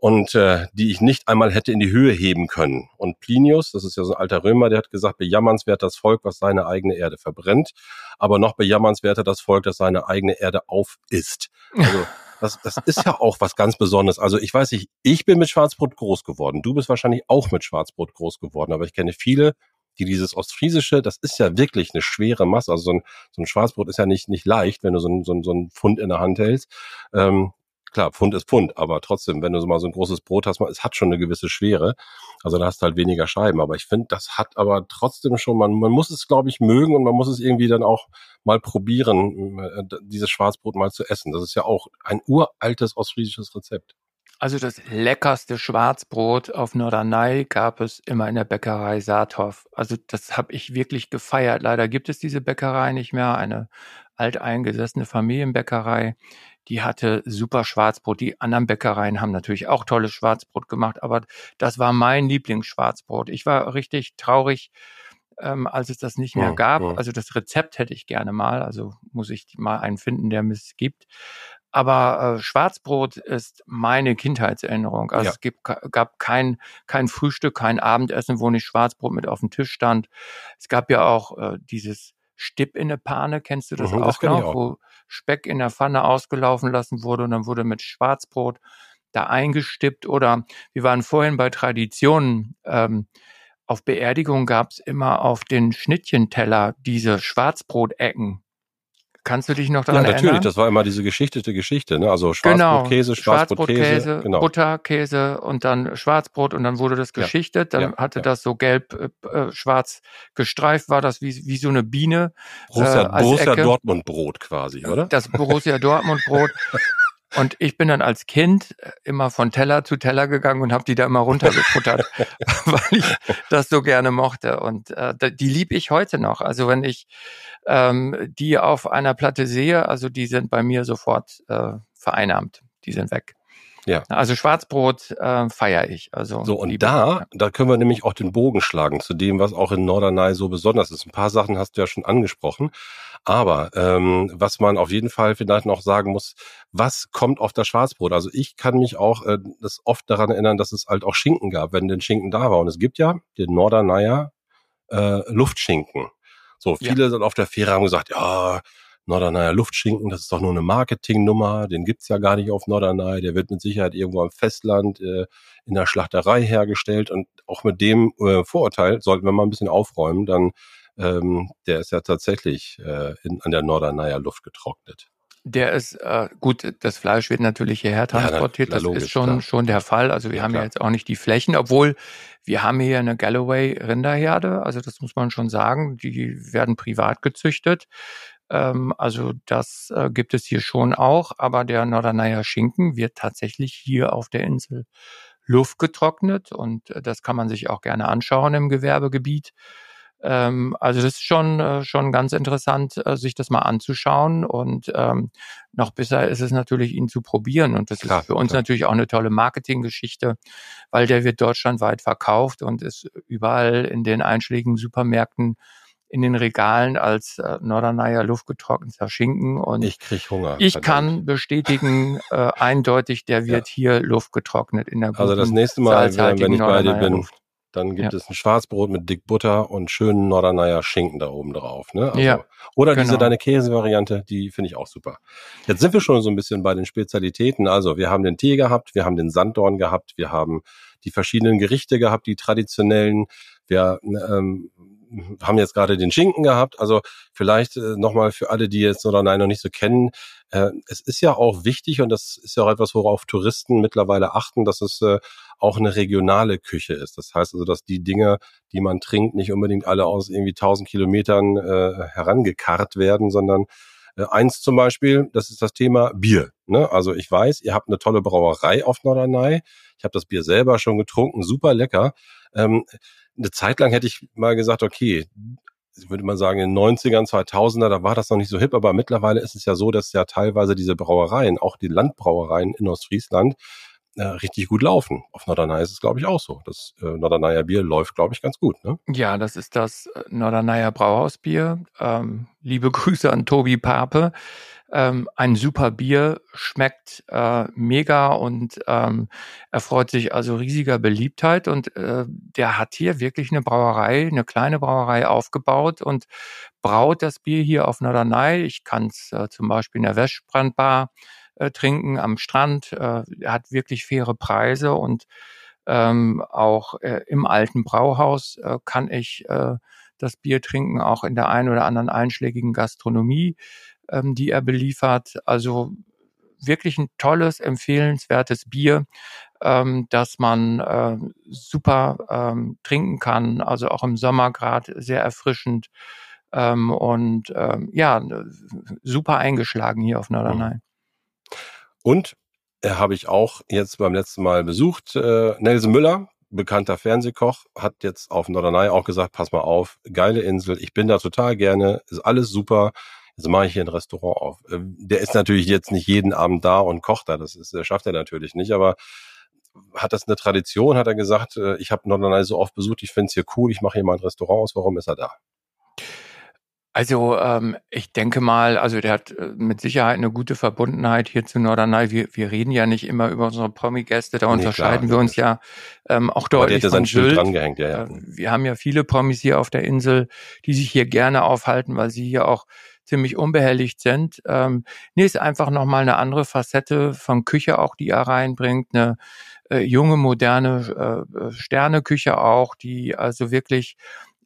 und äh, die ich nicht einmal hätte in die Höhe heben können. Und Plinius, das ist ja so ein alter Römer, der hat gesagt, bejammernswert das Volk, was seine eigene Erde verbrennt, aber noch bejammernswerter das Volk, das seine eigene Erde aufisst. Also das, das ist ja auch was ganz Besonderes. Also ich weiß nicht, ich bin mit Schwarzbrot groß geworden. Du bist wahrscheinlich auch mit Schwarzbrot groß geworden, aber ich kenne viele, die dieses Ostfriesische, das ist ja wirklich eine schwere Masse. Also so ein, so ein Schwarzbrot ist ja nicht, nicht leicht, wenn du so ein, so ein, so ein Pfund in der Hand hältst. Ähm, klar, Pfund ist Pfund, aber trotzdem, wenn du so mal so ein großes Brot hast, es hat schon eine gewisse Schwere. Also da hast du halt weniger Scheiben. Aber ich finde, das hat aber trotzdem schon, man, man muss es, glaube ich, mögen und man muss es irgendwie dann auch mal probieren, äh, dieses Schwarzbrot mal zu essen. Das ist ja auch ein uraltes ostfriesisches Rezept. Also das leckerste Schwarzbrot auf Norderney gab es immer in der Bäckerei Saathoff. Also das habe ich wirklich gefeiert. Leider gibt es diese Bäckerei nicht mehr. Eine alteingesessene Familienbäckerei, die hatte super Schwarzbrot. Die anderen Bäckereien haben natürlich auch tolles Schwarzbrot gemacht, aber das war mein Lieblingsschwarzbrot. Ich war richtig traurig, ähm, als es das nicht mehr gab. Also das Rezept hätte ich gerne mal, also muss ich mal einen finden, der es gibt. Aber äh, Schwarzbrot ist meine Kindheitserinnerung. Also ja. es gibt, gab kein, kein Frühstück, kein Abendessen, wo nicht Schwarzbrot mit auf dem Tisch stand. Es gab ja auch äh, dieses Stipp in der Pfanne, kennst du das mhm, auch das noch? Auch. Wo Speck in der Pfanne ausgelaufen lassen wurde und dann wurde mit Schwarzbrot da eingestippt. Oder wir waren vorhin bei Traditionen. Ähm, auf Beerdigung gab es immer auf den Schnittchenteller diese Schwarzbrotecken. Kannst du dich noch daran erinnern? Ja, natürlich, das war immer diese geschichtete Geschichte, ne? Also Schwarzbrotkäse, genau. Schwarzbrotkäse, Schwarzbrotkäse, genau. Butterkäse und dann Schwarzbrot und dann wurde das geschichtet. Ja, dann ja, hatte das so gelb, äh, äh, schwarz gestreift, war das wie, wie so eine Biene. Borussia, äh, Borussia Dortmund Brot quasi, oder? Das Borussia Dortmund Brot. Und ich bin dann als Kind immer von Teller zu Teller gegangen und habe die da immer runtergefuttert, weil ich das so gerne mochte. Und äh, die lieb ich heute noch. Also wenn ich ähm, die auf einer Platte sehe, also die sind bei mir sofort äh, vereinnahmt. Die sind weg. Ja. Also Schwarzbrot äh, feiere ich. Also so und da, da können wir nämlich auch den Bogen schlagen zu dem, was auch in Norderney so besonders ist. Ein paar Sachen hast du ja schon angesprochen, aber ähm, was man auf jeden Fall vielleicht noch sagen muss, was kommt auf das Schwarzbrot? Also ich kann mich auch äh, das oft daran erinnern, dass es halt auch Schinken gab, wenn denn Schinken da war. Und es gibt ja den Norderneyer äh, Luftschinken. So viele ja. sind auf der Fähre haben gesagt, ja Norderney Luftschinken, das ist doch nur eine Marketingnummer, den gibt's ja gar nicht auf Norderney, der wird mit Sicherheit irgendwo am Festland äh, in der Schlachterei hergestellt und auch mit dem äh, Vorurteil sollten wir mal ein bisschen aufräumen, dann ähm, der ist ja tatsächlich äh, in, an der Norderneyer Luft getrocknet. Der ist äh, gut, das Fleisch wird natürlich hierher transportiert, ja, das logisch, ist schon, klar. schon der Fall. Also wir ja, haben klar. ja jetzt auch nicht die Flächen, obwohl wir haben hier eine Galloway Rinderherde, also das muss man schon sagen, die werden privat gezüchtet. Ähm, also das äh, gibt es hier schon auch, aber der Norderneyer Schinken wird tatsächlich hier auf der Insel Luft getrocknet und äh, das kann man sich auch gerne anschauen im Gewerbegebiet. Ähm, also das ist schon, äh, schon ganz interessant, äh, sich das mal anzuschauen und ähm, noch besser ist es natürlich, ihn zu probieren und das klar, ist für uns klar. natürlich auch eine tolle Marketinggeschichte, weil der wird deutschlandweit verkauft und ist überall in den einschlägigen Supermärkten in den Regalen als äh, Norderneyer luftgetrockneter Schinken und ich krieg Hunger. Ich verdammt. kann bestätigen, äh, eindeutig, der wird ja. hier luftgetrocknet in der guten, Also das nächste Mal, wenn ich bei dir bin, Luft. dann gibt ja. es ein Schwarzbrot mit dick Butter und schönen Norderneyer Schinken da oben drauf. Ne? Also, ja, oder genau. diese deine Käsevariante, die finde ich auch super. Jetzt sind wir schon so ein bisschen bei den Spezialitäten. Also wir haben den Tee gehabt, wir haben den Sanddorn gehabt, wir haben die verschiedenen Gerichte gehabt, die traditionellen. Wir ähm, haben jetzt gerade den Schinken gehabt. Also vielleicht äh, nochmal für alle, die jetzt oder nein noch nicht so kennen. Äh, es ist ja auch wichtig und das ist ja auch etwas, worauf Touristen mittlerweile achten, dass es äh, auch eine regionale Küche ist. Das heißt also, dass die Dinge, die man trinkt, nicht unbedingt alle aus irgendwie tausend Kilometern äh, herangekarrt werden, sondern äh, eins zum Beispiel, das ist das Thema Bier. Ne? Also ich weiß, ihr habt eine tolle Brauerei auf Norderney. Ich habe das Bier selber schon getrunken, super lecker. Ähm, eine Zeit lang hätte ich mal gesagt, okay, würde man sagen, in den 90ern, 2000er, da war das noch nicht so hip, aber mittlerweile ist es ja so, dass ja teilweise diese Brauereien, auch die Landbrauereien in Ostfriesland, äh, richtig gut laufen. Auf Norderney ist es, glaube ich, auch so. Das äh, Norderneyer Bier läuft, glaube ich, ganz gut. Ne? Ja, das ist das äh, Norderneyer Brauhausbier. Ähm, liebe Grüße an Tobi Pape. Ähm, ein super Bier, schmeckt äh, mega und ähm, erfreut sich also riesiger Beliebtheit. Und äh, der hat hier wirklich eine Brauerei, eine kleine Brauerei aufgebaut und braut das Bier hier auf Norderney. Ich kann es äh, zum Beispiel in der Westbrandbar äh, trinken am Strand. Äh, er hat wirklich faire Preise und ähm, auch äh, im alten Brauhaus äh, kann ich äh, das Bier trinken, auch in der einen oder anderen einschlägigen Gastronomie ähm, die er beliefert. Also wirklich ein tolles, empfehlenswertes Bier, ähm, das man äh, super ähm, trinken kann, also auch im Sommer gerade sehr erfrischend ähm, und ähm, ja, super eingeschlagen hier auf Norderney. Und äh, habe ich auch jetzt beim letzten Mal besucht, äh, Nelson Müller, bekannter Fernsehkoch, hat jetzt auf Norderney auch gesagt, pass mal auf, geile Insel, ich bin da total gerne, ist alles super, also mache ich hier ein Restaurant auf. Ähm, der ist natürlich jetzt nicht jeden Abend da und kocht da, das, ist, das schafft er natürlich nicht, aber hat das eine Tradition, hat er gesagt, äh, ich habe Norderney so oft besucht, ich finde es hier cool, ich mache hier mal ein Restaurant aus, warum ist er da? Also ähm, ich denke mal, also der hat äh, mit Sicherheit eine gute Verbundenheit hier zu Norderney. Wir, wir reden ja nicht immer über unsere Promi-Gäste, da nee, unterscheiden klar, wir uns ja ähm, auch deutlich der hat ja von Sylt. Drangehängt, ja, ja. Äh, wir haben ja viele Promis hier auf der Insel, die sich hier gerne aufhalten, weil sie hier auch ziemlich unbehelligt sind. Ähm, nee, ist einfach nochmal eine andere Facette von Küche auch, die er reinbringt, eine äh, junge, moderne äh, äh, Sterneküche auch, die also wirklich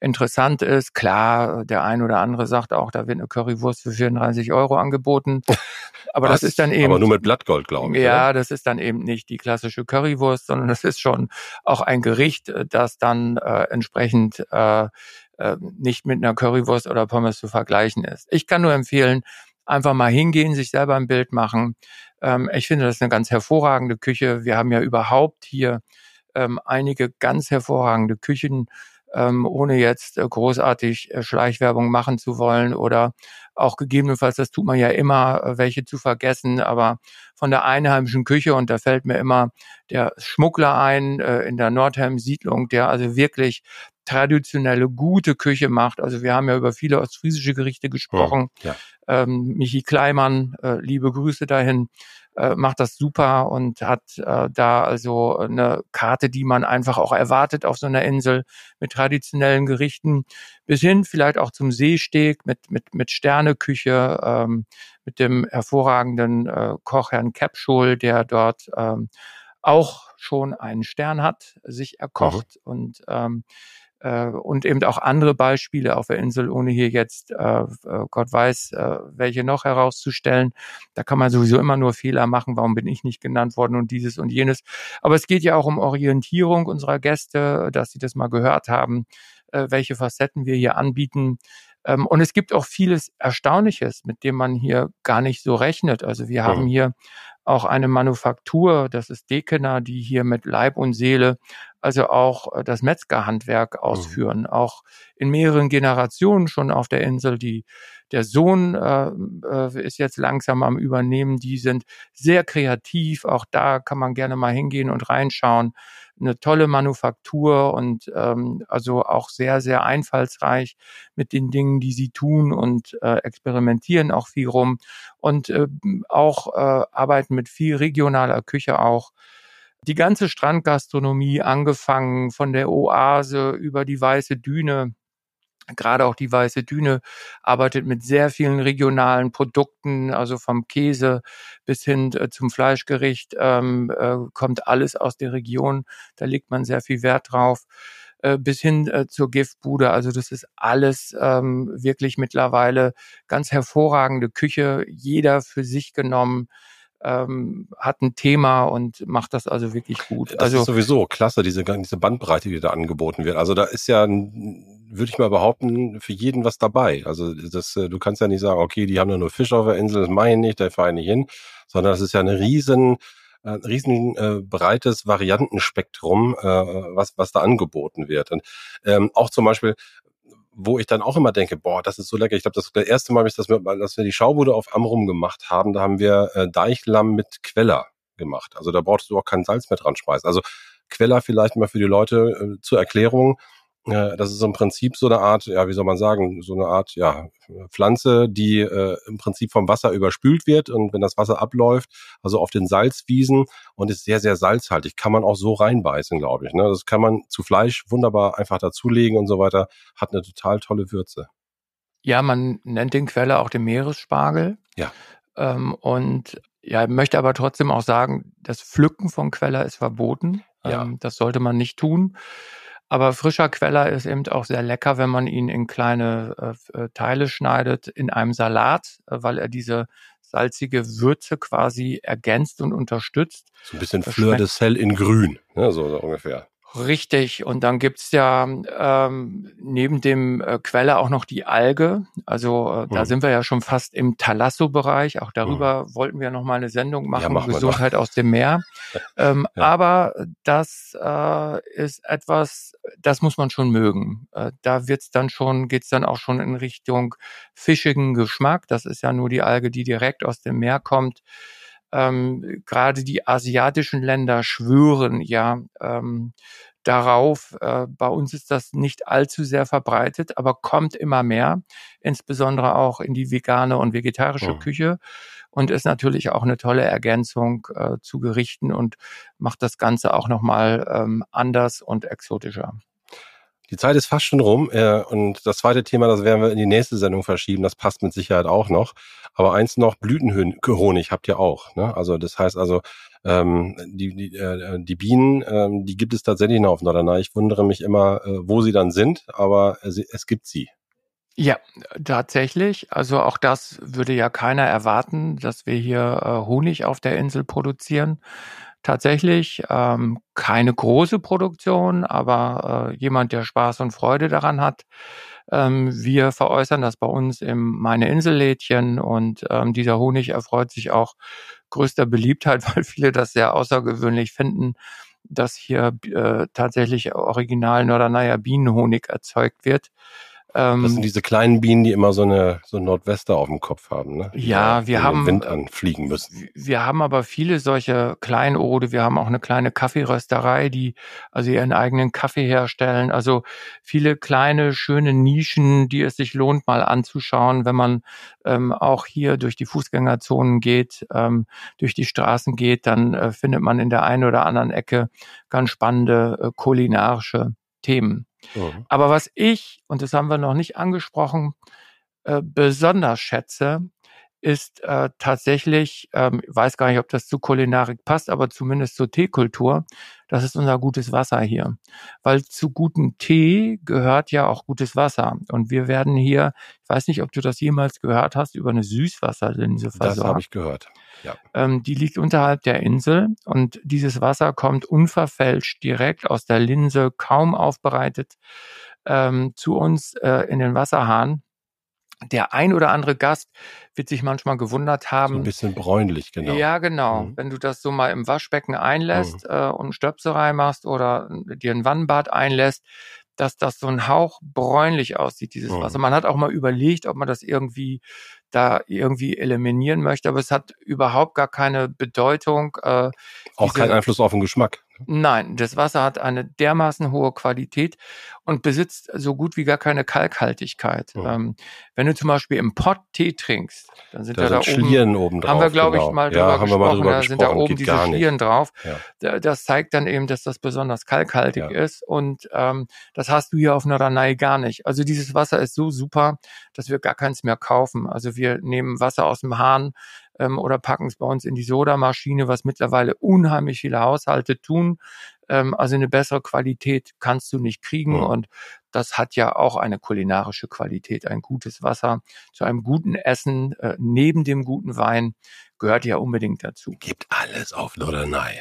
interessant ist. Klar, der ein oder andere sagt auch, da wird eine Currywurst für 34 Euro angeboten. Aber Was? das ist dann eben. Aber nur mit Blattgold, glaube ich. Ja, oder? das ist dann eben nicht die klassische Currywurst, sondern das ist schon auch ein Gericht, das dann äh, entsprechend äh, äh, nicht mit einer Currywurst oder Pommes zu vergleichen ist. Ich kann nur empfehlen, einfach mal hingehen, sich selber ein Bild machen. Ähm, ich finde, das ist eine ganz hervorragende Küche. Wir haben ja überhaupt hier ähm, einige ganz hervorragende Küchen, ähm, ohne jetzt äh, großartig äh, Schleichwerbung machen zu wollen oder auch gegebenenfalls, das tut man ja immer, äh, welche zu vergessen. Aber von der einheimischen Küche und da fällt mir immer der Schmuggler ein äh, in der Nordhelm-Siedlung, der also wirklich traditionelle, gute Küche macht. Also wir haben ja über viele ostfriesische Gerichte gesprochen. Ja, ja. Ähm, Michi Kleimann, äh, liebe Grüße dahin, äh, macht das super und hat äh, da also eine Karte, die man einfach auch erwartet auf so einer Insel mit traditionellen Gerichten, bis hin vielleicht auch zum Seesteg mit, mit, mit Sterneküche, ähm, mit dem hervorragenden äh, Koch Herrn Kepschul, der dort ähm, auch schon einen Stern hat, sich erkocht mhm. und ähm, äh, und eben auch andere Beispiele auf der Insel, ohne hier jetzt äh, äh, Gott weiß, äh, welche noch herauszustellen. Da kann man sowieso immer nur Fehler machen. Warum bin ich nicht genannt worden und dieses und jenes? Aber es geht ja auch um Orientierung unserer Gäste, dass sie das mal gehört haben, äh, welche Facetten wir hier anbieten. Ähm, und es gibt auch vieles Erstaunliches, mit dem man hier gar nicht so rechnet. Also wir haben hier auch eine Manufaktur, das ist Dekener, die hier mit Leib und Seele also auch äh, das Metzgerhandwerk mhm. ausführen, mhm. auch in mehreren Generationen schon auf der Insel. Die, der Sohn äh, äh, ist jetzt langsam am Übernehmen. Die sind sehr kreativ. Auch da kann man gerne mal hingehen und reinschauen. Eine tolle Manufaktur und ähm, also auch sehr, sehr einfallsreich mit den Dingen, die sie tun und äh, experimentieren auch viel rum und äh, auch äh, arbeiten mit viel regionaler Küche auch. Die ganze Strandgastronomie, angefangen von der Oase über die Weiße Düne, gerade auch die Weiße Düne arbeitet mit sehr vielen regionalen Produkten, also vom Käse bis hin äh, zum Fleischgericht, ähm, äh, kommt alles aus der Region. Da legt man sehr viel Wert drauf äh, bis hin äh, zur Giftbude. Also das ist alles ähm, wirklich mittlerweile ganz hervorragende Küche, jeder für sich genommen ähm, hat ein Thema und macht das also wirklich gut. Das also ist sowieso klasse, diese, diese Bandbreite, die da angeboten wird. Also da ist ja, würde ich mal behaupten, für jeden was dabei. Also das, äh, du kannst ja nicht sagen, okay, die haben nur Fisch auf der Insel, das meine ich nicht, da fahre ich nicht hin, sondern das ist ja eine riesen ein riesen äh, breites Variantenspektrum, äh, was, was da angeboten wird. Und ähm, auch zum Beispiel, wo ich dann auch immer denke, boah, das ist so lecker. Ich glaube, das das erste Mal, dass, wir, dass wir die Schaubude auf Amrum gemacht haben, da haben wir äh, Deichlamm mit Queller gemacht. Also da brauchst du auch kein Salz mehr dran schmeißen. Also Queller vielleicht mal für die Leute äh, zur Erklärung. Äh, das ist im Prinzip so eine Art, ja, wie soll man sagen, so eine Art, ja, Pflanze, die äh, im Prinzip vom Wasser überspült wird und wenn das Wasser abläuft, also auf den Salzwiesen und ist sehr, sehr salzhaltig, kann man auch so reinbeißen, glaube ich. Ne? Das kann man zu Fleisch wunderbar einfach dazulegen und so weiter, hat eine total tolle Würze. Ja, man nennt den Quelle auch den Meeresspargel. Ja. Ähm, und ja, möchte aber trotzdem auch sagen, das Pflücken von Queller ist verboten. Ja. Ähm, das sollte man nicht tun. Aber frischer Queller ist eben auch sehr lecker, wenn man ihn in kleine äh, äh, Teile schneidet in einem Salat, äh, weil er diese salzige Würze quasi ergänzt und unterstützt. So ein bisschen Fleur de Sel in grün, ne, so, so ungefähr. Richtig. Und dann gibt's ja ähm, neben dem äh, Quelle auch noch die Alge. Also äh, da mhm. sind wir ja schon fast im Talasso-Bereich. Auch darüber mhm. wollten wir noch mal eine Sendung machen, ja, machen Gesundheit aus dem Meer. ähm, ja. Aber das äh, ist etwas, das muss man schon mögen. Äh, da wird's dann schon, geht's dann auch schon in Richtung fischigen Geschmack. Das ist ja nur die Alge, die direkt aus dem Meer kommt. Ähm, Gerade die asiatischen Länder schwören ja ähm, darauf. Äh, bei uns ist das nicht allzu sehr verbreitet, aber kommt immer mehr, insbesondere auch in die vegane und vegetarische oh. Küche und ist natürlich auch eine tolle Ergänzung äh, zu Gerichten und macht das Ganze auch nochmal ähm, anders und exotischer. Die Zeit ist fast schon rum äh, und das zweite Thema, das werden wir in die nächste Sendung verschieben, das passt mit Sicherheit auch noch. Aber eins noch, Blütenhonig habt ihr auch. Ne? Also das heißt also, ähm, die, die, äh, die Bienen, ähm, die gibt es tatsächlich noch auf Norderney. Ich wundere mich immer, äh, wo sie dann sind, aber es, es gibt sie. Ja, tatsächlich. Also auch das würde ja keiner erwarten, dass wir hier äh, Honig auf der Insel produzieren tatsächlich ähm, keine große Produktion, aber äh, jemand, der Spaß und Freude daran hat. Ähm, wir veräußern das bei uns im Meine Insellädchen und ähm, dieser Honig erfreut sich auch größter Beliebtheit, weil viele das sehr außergewöhnlich finden, dass hier äh, tatsächlich original Norderneier Bienenhonig erzeugt wird. Ähm, das sind diese kleinen Bienen, die immer so eine so ein Nordwester auf dem Kopf haben, ne? Ja, wir haben Wind anfliegen müssen. Wir haben aber viele solche Kleinode. Wir haben auch eine kleine Kaffeerösterei, die also ihren eigenen Kaffee herstellen. Also viele kleine schöne Nischen, die es sich lohnt mal anzuschauen, wenn man ähm, auch hier durch die Fußgängerzonen geht, ähm, durch die Straßen geht, dann äh, findet man in der einen oder anderen Ecke ganz spannende äh, kulinarische Themen. Mhm. Aber was ich, und das haben wir noch nicht angesprochen, äh, besonders schätze, ist äh, tatsächlich, ähm, weiß gar nicht, ob das zu Kulinarik passt, aber zumindest zur Teekultur, das ist unser gutes Wasser hier. Weil zu gutem Tee gehört ja auch gutes Wasser. Und wir werden hier, ich weiß nicht, ob du das jemals gehört hast, über eine Süßwasserlinse versorgt. Das habe ich gehört. Ja. Ähm, die liegt unterhalb der Insel und dieses Wasser kommt unverfälscht direkt aus der Linse, kaum aufbereitet, ähm, zu uns äh, in den Wasserhahn. Der ein oder andere Gast wird sich manchmal gewundert haben. So ein bisschen bräunlich, genau. Ja, genau. Mhm. Wenn du das so mal im Waschbecken einlässt mhm. äh, und Stöpsel reinmachst oder dir ein Wannbad einlässt, dass das so ein Hauch bräunlich aussieht, dieses mhm. Wasser. Man hat auch mal überlegt, ob man das irgendwie da irgendwie eliminieren möchte, aber es hat überhaupt gar keine Bedeutung. Äh, auch keinen Einfluss auf den Geschmack. Nein, das Wasser hat eine dermaßen hohe Qualität und besitzt so gut wie gar keine Kalkhaltigkeit. Mhm. Ähm, wenn du zum Beispiel im Pott Tee trinkst, dann sind da, da, da Schlieren oben drauf. Haben wir, glaube genau. ich, mal drüber ja, gesprochen. Mal drüber da gesprochen. sind da oben Geht diese Schlieren drauf. Ja. Das zeigt dann eben, dass das besonders kalkhaltig ja. ist und ähm, das hast du hier auf Norderney gar nicht. Also dieses Wasser ist so super, dass wir gar keins mehr kaufen. Also wir nehmen Wasser aus dem Hahn, ähm, oder packen es bei uns in die Sodamaschine, was mittlerweile unheimlich viele Haushalte tun. Ähm, also eine bessere Qualität kannst du nicht kriegen mhm. und das hat ja auch eine kulinarische Qualität. Ein gutes Wasser zu einem guten Essen äh, neben dem guten Wein gehört ja unbedingt dazu. Gibt alles auf Norderney.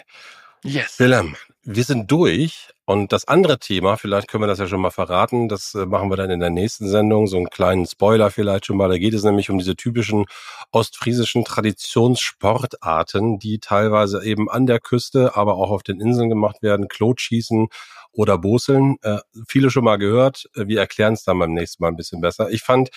Yes. Willem, wir sind durch. Und das andere Thema, vielleicht können wir das ja schon mal verraten, das äh, machen wir dann in der nächsten Sendung, so einen kleinen Spoiler vielleicht schon mal. Da geht es nämlich um diese typischen ostfriesischen Traditionssportarten, die teilweise eben an der Küste, aber auch auf den Inseln gemacht werden. Klotschießen oder Boseln. Äh, viele schon mal gehört. Äh, wir erklären es dann beim nächsten Mal ein bisschen besser. Ich fand,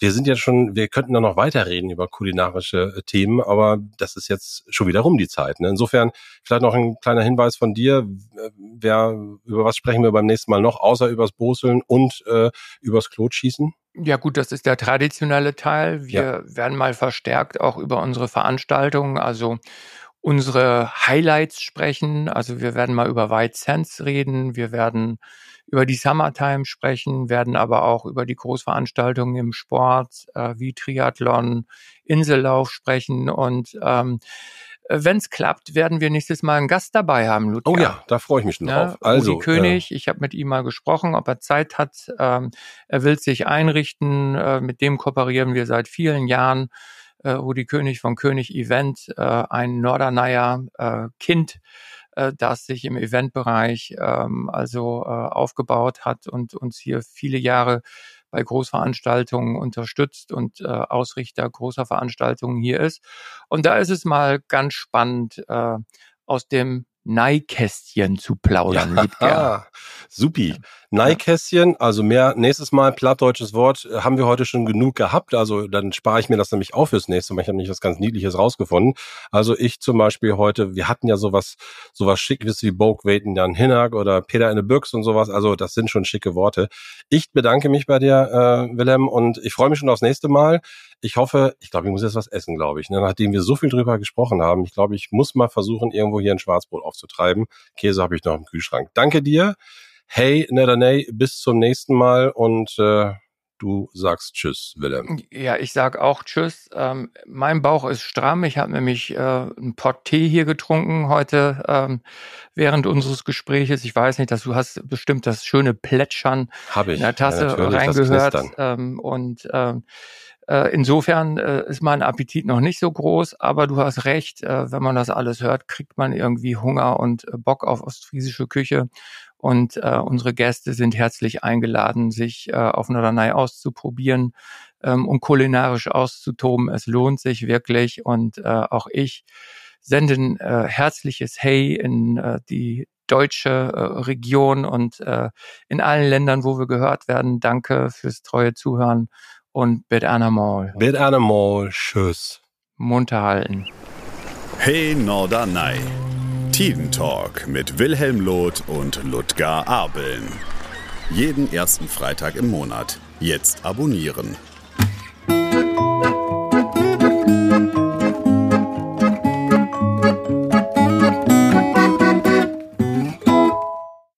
wir sind ja schon, wir könnten da noch weiterreden über kulinarische äh, Themen, aber das ist jetzt schon wieder rum die Zeit. Ne? Insofern vielleicht noch ein kleiner Hinweis von dir. Äh, wer, über was sprechen wir beim nächsten Mal noch, außer übers Boseln und äh, übers Klotschießen? Ja gut, das ist der traditionelle Teil. Wir ja. werden mal verstärkt auch über unsere Veranstaltungen, also unsere Highlights sprechen. Also wir werden mal über White Sands reden. Wir werden über die Summertime sprechen, werden aber auch über die Großveranstaltungen im Sport äh, wie Triathlon, Insellauf sprechen und ähm, wenn es klappt, werden wir nächstes Mal einen Gast dabei haben, Ludwig. Oh ja, da freue ich mich schon ja, drauf. Also, Udi König, äh, ich habe mit ihm mal gesprochen, ob er Zeit hat. Ähm, er will sich einrichten, äh, mit dem kooperieren wir seit vielen Jahren. Äh, Rudi König von König Event, äh, ein Norderneyer äh, Kind, äh, das sich im Eventbereich ähm, also äh, aufgebaut hat und uns hier viele Jahre bei Großveranstaltungen unterstützt und äh, Ausrichter großer Veranstaltungen hier ist. Und da ist es mal ganz spannend, äh, aus dem Neikästchen zu plaudern. Ja, supi. Neikästchen, also mehr, nächstes Mal plattdeutsches Wort, äh, haben wir heute schon genug gehabt. Also dann spare ich mir das nämlich auch fürs nächste Mal. Ich habe nämlich was ganz Niedliches rausgefunden. Also ich zum Beispiel heute, wir hatten ja sowas, sowas Schickes wie Boke Waiten Jan Hinnack oder Peter in the Büchs und sowas. Also das sind schon schicke Worte. Ich bedanke mich bei dir, äh, Willem, und ich freue mich schon aufs nächste Mal. Ich hoffe, ich glaube, ich muss jetzt was essen, glaube ich. Ne? Nachdem wir so viel drüber gesprochen haben, ich glaube, ich muss mal versuchen, irgendwo hier ein Schwarzbrot aufzutreiben. Käse habe ich noch im Kühlschrank. Danke dir. Hey, Nedanay, bis zum nächsten Mal und äh, du sagst Tschüss, Willem. Ja, ich sag auch Tschüss. Ähm, mein Bauch ist stramm. Ich habe nämlich äh, einen Pott Tee hier getrunken heute ähm, während unseres Gespräches. Ich weiß nicht, dass du hast bestimmt das schöne Plätschern ich. in der Tasse ja, reingehört. Ähm, und ähm, äh, insofern äh, ist mein Appetit noch nicht so groß, aber du hast recht, äh, wenn man das alles hört, kriegt man irgendwie Hunger und Bock auf ostfriesische Küche. Und äh, unsere Gäste sind herzlich eingeladen, sich äh, auf Norderney auszuprobieren ähm, und kulinarisch auszutoben. Es lohnt sich wirklich und äh, auch ich sende ein äh, herzliches Hey in äh, die deutsche äh, Region und äh, in allen Ländern, wo wir gehört werden. Danke fürs treue Zuhören und bid animal. Bid animal, tschüss. Munter halten. Hey Norderney. Tidentalk mit Wilhelm Loth und Ludger Abeln. Jeden ersten Freitag im Monat. Jetzt abonnieren.